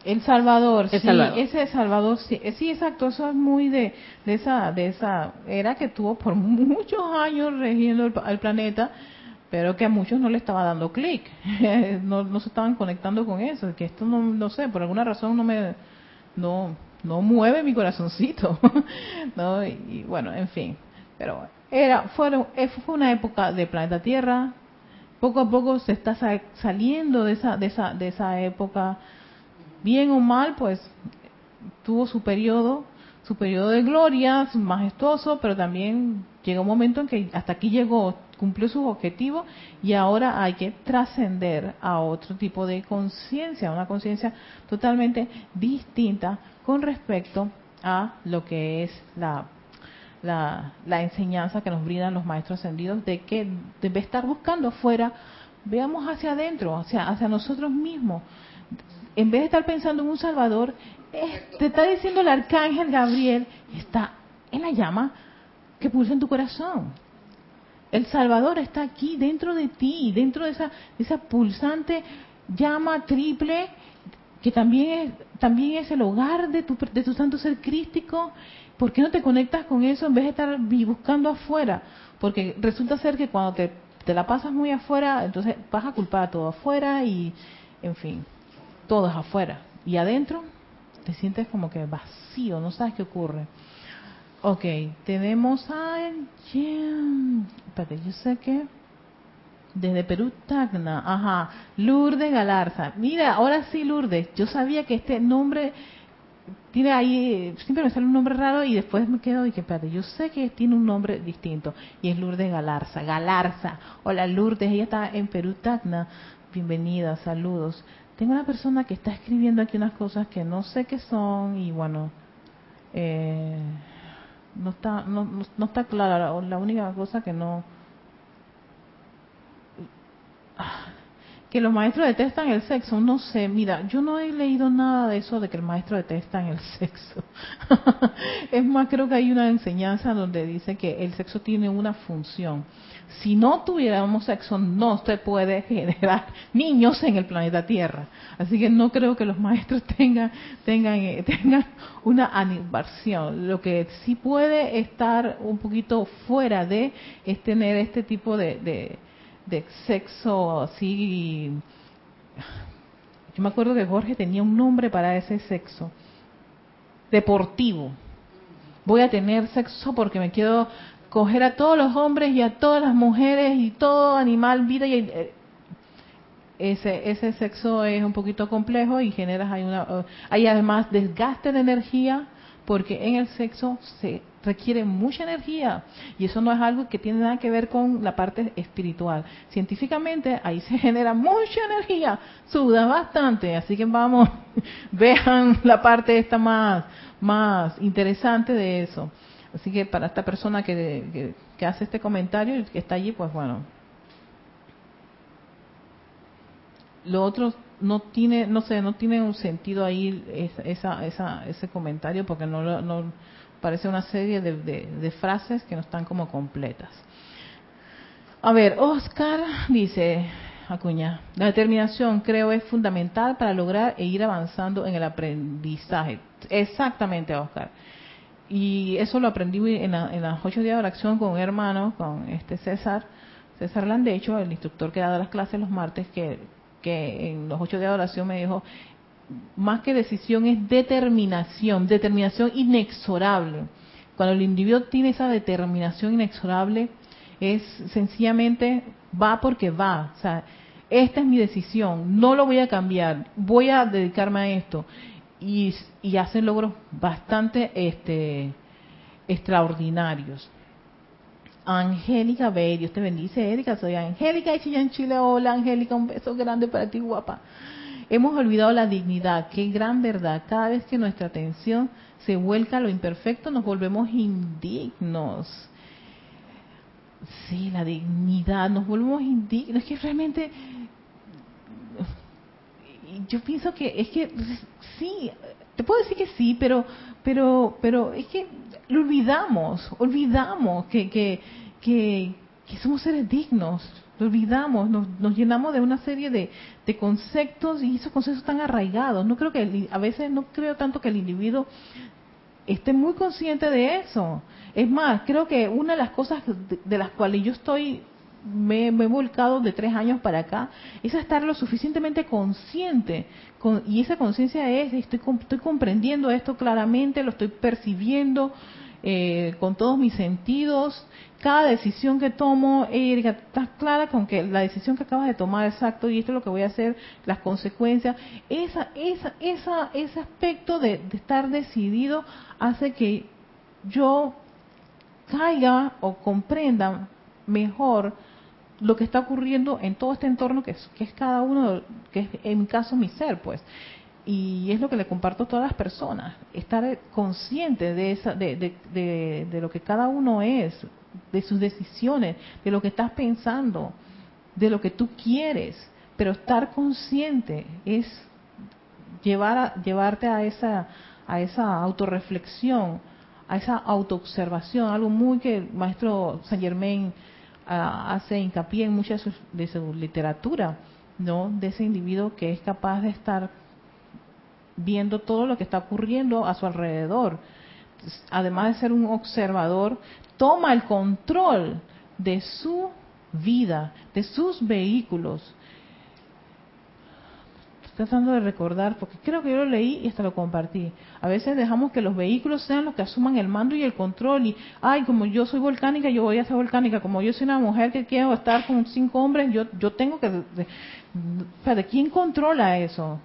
el Salvador, sí, ese Salvador sí, eh, sí exacto, eso es muy de, de esa de esa era que tuvo por muchos años regiendo el planeta pero que a muchos no le estaba dando clic, <laughs> no, no se estaban conectando con eso, que esto no, no sé, por alguna razón no me, no, no mueve mi corazoncito, <laughs> ¿no? Y, bueno, en fin, pero era, fueron, eh, fue una época de planeta Tierra, poco a poco se está saliendo de esa, de esa, de esa época, bien o mal, pues tuvo su periodo, su periodo de gloria, majestuoso, pero también llegó un momento en que hasta aquí llegó, cumplió su objetivo y ahora hay que trascender a otro tipo de conciencia, una conciencia totalmente distinta con respecto a lo que es la, la, enseñanza que nos brindan los maestros ascendidos de que debe estar buscando afuera, veamos hacia adentro, hacia nosotros mismos. En vez de estar pensando en un Salvador, te está diciendo el arcángel Gabriel, está en la llama que pulsa en tu corazón. El Salvador está aquí dentro de ti, dentro de esa, esa pulsante llama triple que también es, también es el hogar de tu, de tu santo ser crístico. ¿Por qué no te conectas con eso en vez de estar buscando afuera? Porque resulta ser que cuando te, te la pasas muy afuera, entonces vas a culpar a todo afuera y, en fin, todo es afuera. Y adentro te sientes como que vacío, no sabes qué ocurre. Ok, tenemos a... Espérate, yo sé que... Desde Perú, Tacna. Ajá. Lourdes Galarza. Mira, ahora sí, Lourdes. Yo sabía que este nombre tiene ahí, siempre me sale un nombre raro y después me quedo y que, espérate, yo sé que tiene un nombre distinto y es Lourdes Galarza. Galarza. Hola Lourdes, ella está en Perú, Tacna. Bienvenida, saludos. Tengo una persona que está escribiendo aquí unas cosas que no sé qué son y bueno, eh, no está no, no, está clara. La única cosa que no que los maestros detestan el sexo, no sé, mira, yo no he leído nada de eso de que el maestro detesta el sexo. <laughs> es más, creo que hay una enseñanza donde dice que el sexo tiene una función. Si no tuviéramos sexo, no se puede <laughs> generar niños en el planeta Tierra. Así que no creo que los maestros <laughs> tengan, tengan, eh, tengan una animación. Lo que sí puede estar un poquito fuera de es tener este tipo de de sexo así. Yo me acuerdo que Jorge tenía un nombre para ese sexo. Deportivo. Voy a tener sexo porque me quiero coger a todos los hombres y a todas las mujeres y todo animal, vida y eh, ese ese sexo es un poquito complejo y generas hay una hay además desgaste de energía porque en el sexo se requiere mucha energía y eso no es algo que tiene nada que ver con la parte espiritual. Científicamente ahí se <laughs> genera mucha energía, suda bastante, así que vamos, <laughs> vean la parte esta más, más interesante de eso. Así que para esta persona que, hace este comentario y que está allí, pues bueno. Lo otro no tiene, no sé, no tiene un sentido ahí esa, esa, ese comentario porque no, no parece una serie de, de, frases que no están como completas. A ver, Oscar dice, Acuña, la determinación creo es fundamental para lograr e ir avanzando en el aprendizaje. Exactamente, Oscar. Y eso lo aprendí en, en las ocho días de oración con un hermano, con este César, César Landecho, el instructor que da las clases los martes, que que en los ocho días de oración me dijo, más que decisión es determinación, determinación inexorable. Cuando el individuo tiene esa determinación inexorable, es sencillamente va porque va. O sea, esta es mi decisión, no lo voy a cambiar, voy a dedicarme a esto. Y, y hacen logros bastante este, extraordinarios. Angélica B, Dios te bendice, Erika, soy Angélica y en Chile, hola Angélica, un beso grande para ti, guapa. Hemos olvidado la dignidad, qué gran verdad. Cada vez que nuestra atención se vuelca a lo imperfecto, nos volvemos indignos. Sí, la dignidad, nos volvemos indignos. Es que realmente, yo pienso que es que sí, te puedo decir que sí, pero, pero, pero es que lo olvidamos, olvidamos que, que, que, somos seres dignos, lo olvidamos, nos, nos llenamos de una serie de, de, conceptos y esos conceptos están arraigados. No creo que, a veces no creo tanto que el individuo esté muy consciente de eso. Es más, creo que una de las cosas de, las cuales yo estoy me, he volcado de tres años para acá, es estar lo suficientemente consciente. y esa conciencia es, estoy, estoy comprendiendo esto claramente, lo estoy percibiendo eh, con todos mis sentidos. Cada decisión que tomo, Erika, estás clara con que la decisión que acabas de tomar, exacto, y esto es lo que voy a hacer, las consecuencias, esa, esa, esa, ese aspecto de estar decidido hace que yo caiga o comprenda mejor lo que está ocurriendo en todo este entorno que es, que es cada uno, que es en mi caso mi ser, pues. Y es lo que le comparto a todas las personas, estar consciente de, esa, de, de, de, lo que cada uno es, de sus decisiones, de lo que estás pensando, de lo que tú quieres, pero estar consciente es llevar a, llevarte a esa, a esa autorreflexión, a esa autoobservación, algo muy que el maestro Saint Germain hace hincapié en mucha de su, literatura, ¿no? De ese individuo que es capaz de estar viendo todo lo que está ocurriendo a su alrededor. Además de ser un observador, toma el control de su vida, de sus vehículos. Tratando de recordar, porque creo que yo lo leí y hasta lo compartí. A veces dejamos que los vehículos sean los que asuman el mando y el control. Y, ay, como yo soy volcánica, yo voy a ser volcánica. Como yo soy una mujer que quiero estar con cinco hombres, yo, yo tengo que... De quién controla eso?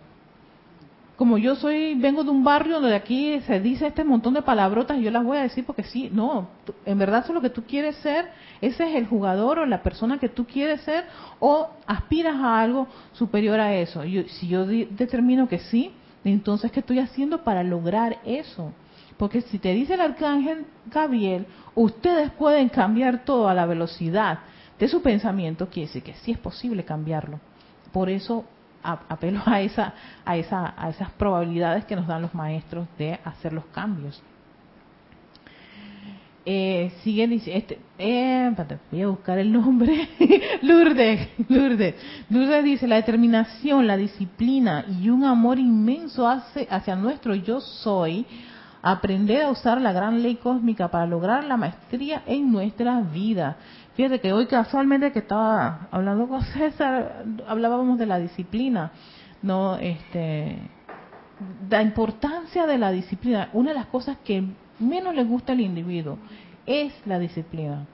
Como yo soy, vengo de un barrio donde aquí se dice este montón de palabrotas y yo las voy a decir porque sí, no, en verdad eso es lo que tú quieres ser, ese es el jugador o la persona que tú quieres ser o aspiras a algo superior a eso. si yo determino que sí, entonces ¿qué estoy haciendo para lograr eso? Porque si te dice el arcángel Gabriel, ustedes pueden cambiar todo a la velocidad de su pensamiento, quiere decir que sí es posible cambiarlo. Por eso apelo a esa, a esa, a esas probabilidades que nos dan los maestros de hacer los cambios. Eh, sigue este, eh, voy a buscar el nombre, <laughs> Lourdes, Lourdes, Lourdes dice la determinación, la disciplina y un amor inmenso hace, hacia nuestro yo soy, aprender a usar la gran ley cósmica para lograr la maestría en nuestra vida. Fíjate que hoy casualmente que estaba hablando con <laughs> César, hablábamos de la disciplina, no, este, la importancia de la disciplina. Una de las cosas que menos le gusta al individuo es la disciplina,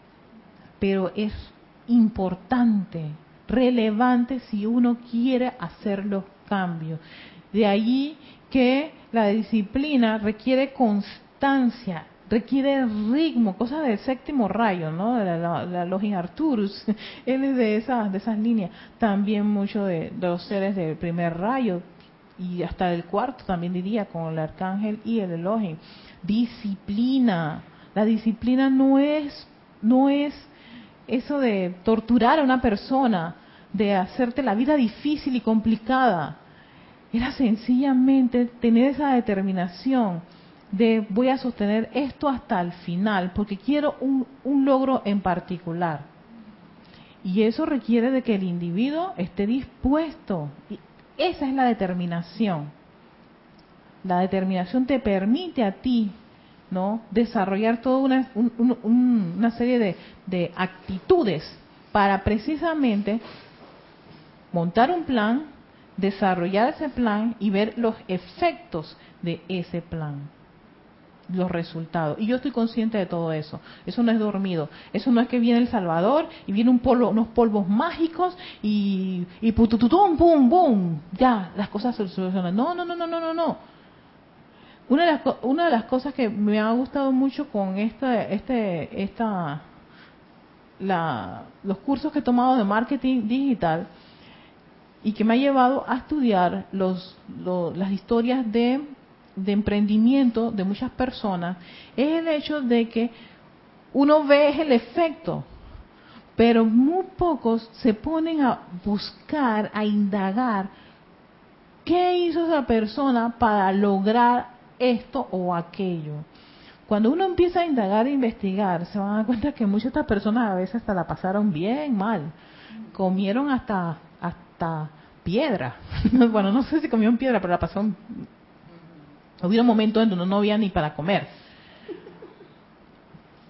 pero es importante, relevante si uno quiere hacer los cambios. De allí que la disciplina requiere constancia, requiere ritmo, cosas del séptimo rayo, ¿no? De la, la, Arturus, <laughs> él es de esas, de esas líneas. También mucho de, los seres del primer rayo y hasta del cuarto también diría con el arcángel y el Elohim. Disciplina. La disciplina no es, no es eso de torturar a una persona, de hacerte la vida difícil y complicada. Era sencillamente tener esa determinación de voy a sostener esto hasta el final, porque quiero un, un logro en particular. Y eso requiere de que el individuo esté dispuesto. Y esa es la determinación. La determinación te permite a ti, ¿no? Desarrollar toda una, una serie de, de actitudes para precisamente montar un plan, desarrollar ese plan y ver los efectos de ese plan los resultados. Y yo estoy consciente de todo eso. Eso no es dormido. Eso no es que viene el Salvador y viene un polvo, unos polvos mágicos y, y putututum, pum, pum, ya, las cosas se solucionan. No, no, no, no, no, no, no. Una de, las, una de las cosas que me ha gustado mucho con esta, este, esta, la, los cursos que he tomado de marketing digital y que me ha llevado a estudiar los, las historias de de emprendimiento de muchas personas es el hecho de que uno ve el efecto, pero muy pocos se ponen a buscar, a indagar qué hizo esa persona para lograr esto o aquello. Cuando uno empieza a indagar e investigar, se van a dar cuenta que muchas de estas personas a veces hasta la pasaron bien mal. Comieron hasta hasta piedra. <laughs> bueno, no sé si comieron piedra, pero la pasaron Hubo un momento en donde no había ni para comer.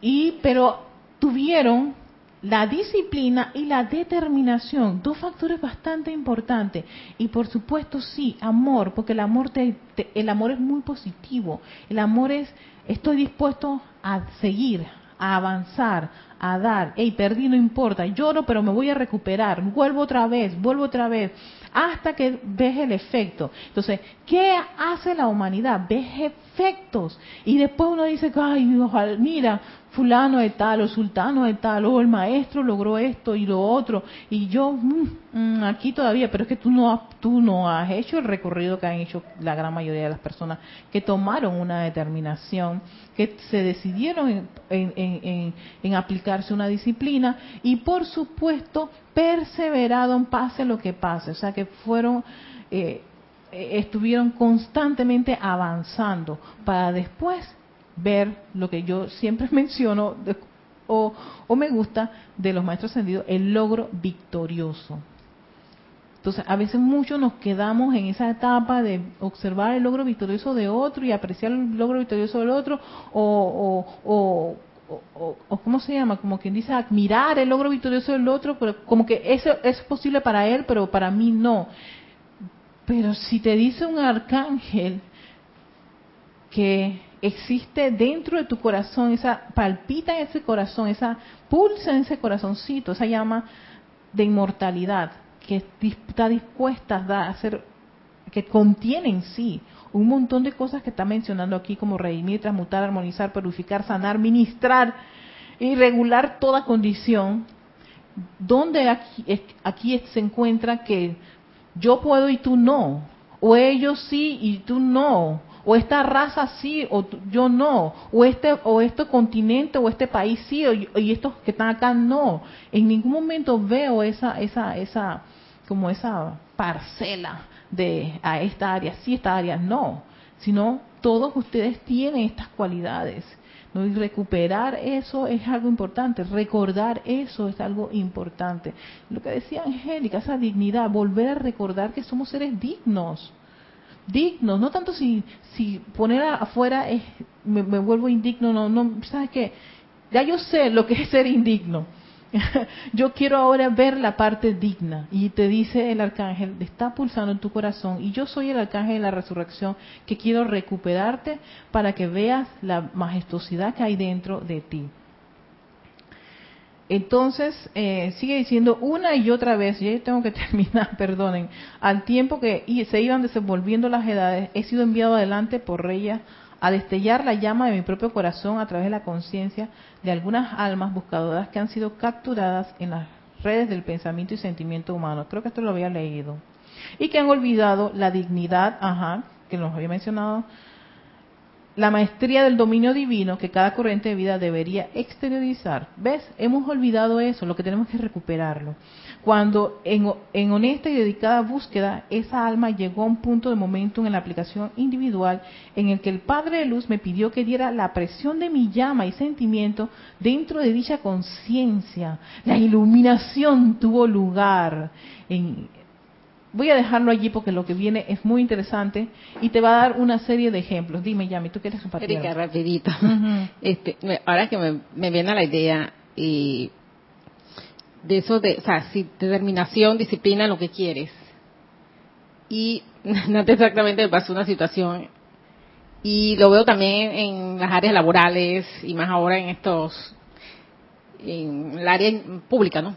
Y, pero tuvieron la disciplina y la determinación, dos factores bastante importantes. Y por supuesto sí, amor, porque el amor, te, el amor es muy positivo. El amor es, estoy dispuesto a seguir, a avanzar, a dar. Hey, perdí, no importa, lloro, pero me voy a recuperar. Vuelvo otra vez, vuelvo otra vez hasta que ves el efecto. Entonces, ¿qué hace la humanidad? Ves efectos. Y después uno dice, ay, mira, fulano de tal o sultano de tal o el maestro logró esto y lo otro y yo mm, mm, aquí todavía pero es que tú no tú no has hecho el recorrido que han hecho la gran mayoría de las personas que tomaron una determinación que se decidieron en, en aplicarse una disciplina y por supuesto perseveraron pase lo que pase o sea que fueron eh, estuvieron constantemente avanzando para después ver lo que yo siempre <laughs> menciono o, me gusta de los maestros ascendidos, el logro victorioso. Entonces, a veces muchos nos quedamos en esa etapa de observar el logro victorioso de otro y apreciar el logro victorioso del otro, o, o, o, o, ¿cómo se llama? Como quien dice, admirar el logro victorioso del otro, pero como que eso es posible para él, pero para mí no. Pero si te dice un arcángel que existe dentro de tu corazón, esa palpita en ese corazón, esa pulsa en ese corazoncito, esa llama de inmortalidad que está dispuesta a hacer, que contiene en sí un montón de cosas que está mencionando aquí como redimir, transmutar, armonizar, purificar, sanar, ministrar y regular toda condición, donde aquí, aquí se encuentra que yo puedo y tú no, o ellos sí y tú no, o esta raza sí o yo no, o este o este continente o este país sí y estos que están acá no. En ningún momento veo esa esa esa como esa parcela de a esta área sí, esta área no, sino todos ustedes tienen estas cualidades. ¿no? Y recuperar eso es algo importante, recordar eso es algo importante. Lo que decía Angélica, esa dignidad, volver a recordar que somos seres dignos dignos, no tanto si, si poner afuera es, me, vuelvo indigno, no, no, sabes que ya yo sé lo que es ser indigno. <laughs> yo quiero ahora ver la parte digna y te dice el arcángel, está pulsando en tu corazón y yo soy el arcángel de la resurrección que quiero recuperarte para que veas la majestuosidad que hay dentro de ti. Entonces, eh, sigue diciendo una y otra vez, ya tengo que <laughs> terminar, perdonen, al tiempo que se iban desenvolviendo las edades, he sido enviado adelante por Reya a destellar la llama de mi propio corazón a través de la conciencia de algunas almas buscadoras que han sido capturadas en las redes del pensamiento y sentimiento humano. Creo que esto lo había leído. Y que han olvidado la dignidad, ajá, que nos había mencionado la maestría del dominio divino que cada corriente de vida debería exteriorizar. ¿Ves? Hemos olvidado eso, lo que tenemos que recuperarlo. Cuando en, honesta y dedicada búsqueda, esa alma llegó a un punto de momento en la aplicación individual en el que el Padre de Luz me pidió que diera la presión de mi llama y sentimiento dentro de dicha conciencia. La iluminación tuvo lugar en, Voy a dejarlo allí porque lo que viene es muy interesante y te va a dar una serie de ejemplos. Dime, Yami, ¿tú quieres compartir? Erika, rapidito. este, ahora que me, me, viene la idea y de eso de, o sea, si determinación, disciplina, lo que quieres. Y <laughs> no exactamente me pasó una situación y lo veo también en las áreas laborales y más ahora en estos, en el área pública, ¿no?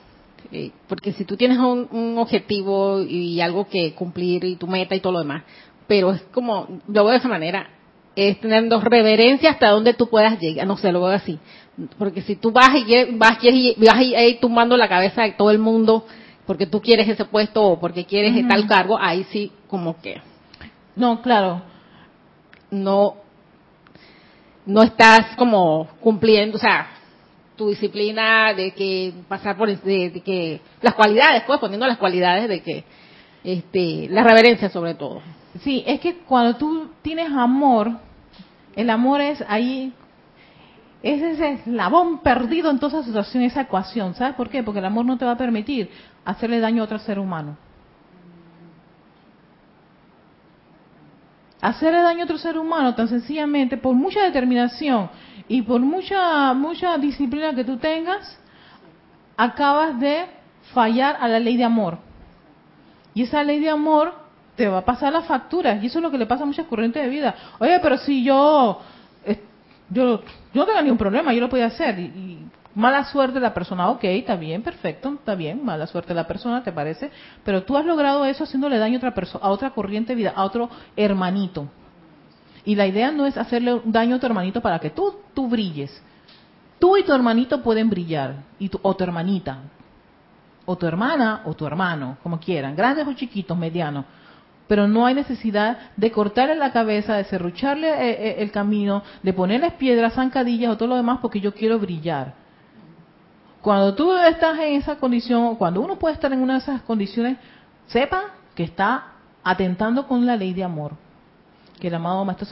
Eh, porque si tú tienes un, objetivo y algo que cumplir y tu meta y todo lo demás, pero es como, lo veo de esa manera, es teniendo reverencia hasta donde tú puedas llegar, no sé, lo veo así. Porque si tú vas y vas, y vas ahí tumbando la cabeza de todo el mundo porque tú quieres ese puesto o porque quieres tal cargo, ahí sí como que... No, claro. No, no estás como cumpliendo, o sea, tu disciplina, de que pasar por de, que las cualidades, pues poniendo las cualidades de que este la reverencia sobre todo. Sí, es que cuando tú tienes amor, el amor es ahí es ese eslabón perdido en toda esa situación, esa ecuación. ¿Sabes por qué? Porque el amor no te va a permitir hacerle daño a otro ser humano. Hacerle daño a otro ser humano tan sencillamente por mucha determinación y por mucha mucha disciplina que tú tengas, acabas de fallar a la ley de amor. Y esa ley de amor te va a pasar las facturas. Y eso es lo que le pasa a muchas corrientes de vida. Oye, pero si yo, yo, yo no tengo ningún problema, yo lo podía hacer. Y, mala suerte de la persona, ok, está bien, perfecto, está bien, mala suerte de la persona, ¿te parece? Pero tú has logrado eso haciéndole daño a otra persona, a otra corriente de vida, a otro hermanito. Y la idea no es hacerle daño a tu hermanito para que tú, tú brilles. Tú y tu hermanito pueden brillar, y tu, o tu hermanita, o tu hermana, o tu hermano, como quieran, grandes o chiquitos, medianos. Pero no hay necesidad de cortarle la cabeza, de serrucharle eh, eh, el camino, de ponerles piedras, zancadillas o todo lo demás porque yo quiero brillar. Cuando tú estás en esa condición, cuando uno puede estar en una de esas condiciones, sepa que está atentando con la ley de amor que el amado Maestro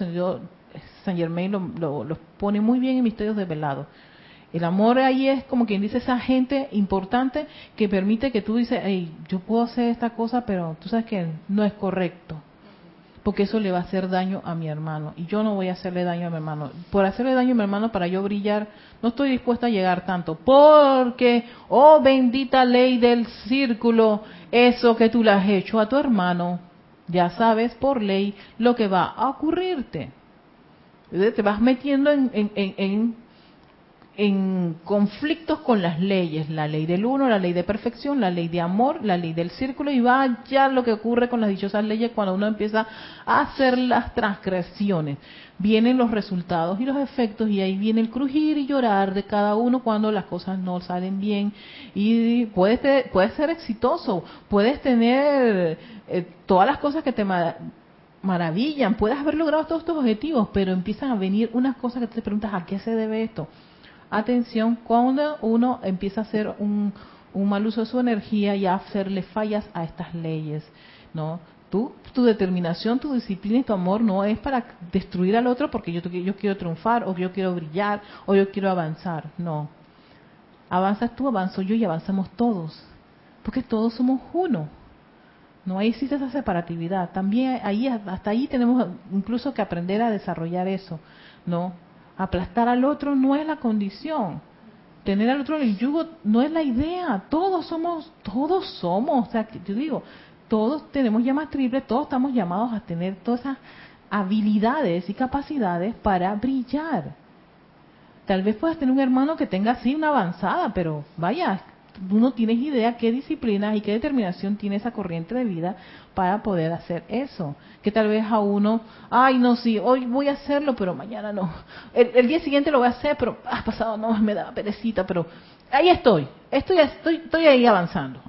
San Germain lo, lo, pone muy bien en Misterios de Velado. El amor ahí es como quien dice esa gente importante que permite que tú dices, hey, yo puedo hacer esta cosa, pero tú sabes que no es correcto. Porque eso le va a hacer daño a mi hermano. Y yo no voy a hacerle daño a mi hermano. Por hacerle daño a mi hermano para yo brillar, no estoy dispuesta a llegar tanto. Porque, oh bendita ley del círculo, eso que tú le has hecho a tu hermano, Ya sabes por ley lo que va a ocurrirte. Te vas metiendo en, en, en, en conflictos con las leyes, la ley del uno, la ley de perfección, la ley de amor, la ley del círculo, y va ya lo que ocurre con las dichosas leyes cuando uno empieza a hacer las transgresiones. Vienen los resultados y los efectos, y ahí viene el crujir y llorar de cada uno cuando las cosas no salen bien. Y puedes, puedes ser exitoso, puedes tener eh, todas las cosas que te maravillan, puedes haber logrado todos tus objetivos, pero empiezan a venir unas cosas que te preguntas, ¿a qué se debe esto? atención cuando uno empieza a hacer un, mal uso de su energía y a hacerle fallas a estas leyes, ¿no? Tú, tu determinación, tu disciplina y tu amor no es para destruir al otro porque yo, yo quiero triunfar o yo quiero brillar o yo quiero avanzar, no. Avanzas tú, avanzo yo y avanzamos todos, porque todos somos uno. No existe esa separatividad. También ahí hasta ahí tenemos incluso que aprender a desarrollar eso, ¿no? Aplastar al otro no es la condición. Tener al otro en el yugo no es la idea. Todos somos, todos somos, o sea, yo digo, todos tenemos llamas triples, todos estamos llamados a tener todas esas habilidades y capacidades para brillar. Tal vez puedas tener un hermano que tenga así una avanzada, pero vaya, tú no tienes idea qué disciplina y qué determinación tiene esa corriente de vida para poder hacer eso. Que tal vez a uno, ay, no, sí, hoy voy a hacerlo, pero mañana no. El, día siguiente lo voy a hacer, pero ha pasado no, me da perecita, pero ahí estoy, estoy, estoy, estoy ahí avanzando.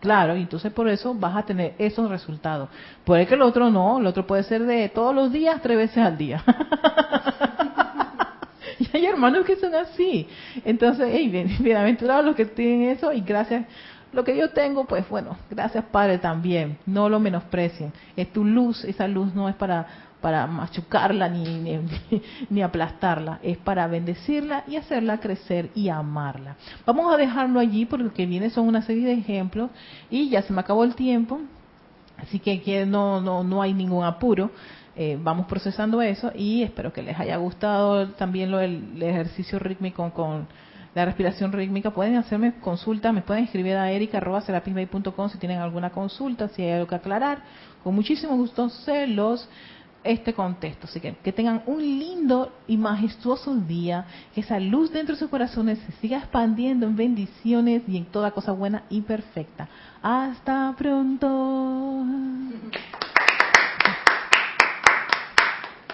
Claro, y entonces por eso vas a tener esos resultados. Puede que el otro no, el otro puede ser de todos los días, tres veces al día. <laughs> <laughs> y hay hermanos que son así. Entonces, hey, <laughs> bienaventurados los que tienen eso y gracias. Lo que yo tengo, pues bueno, gracias Padre también. No lo menosprecien. Es tu luz, esa luz no es para para machucarla ni, <laughs> ni, ni, aplastarla, es para bendecirla y hacerla crecer y amarla. Vamos a dejarlo allí porque lo que viene son una serie de ejemplos y ya se me acabó el tiempo, así que no, no, no hay ningún apuro. Eh, vamos procesando eso y espero que les haya gustado también lo del ejercicio rítmico con la respiración rítmica. Pueden hacerme consulta, me pueden escribir a erica.com si tienen alguna consulta, si hay algo que aclarar. Con muchísimo gusto se los este contexto. Así que que tengan un lindo y majestuoso día, que esa luz dentro de sus corazones se siga expandiendo en bendiciones y en toda cosa buena y perfecta. Hasta pronto.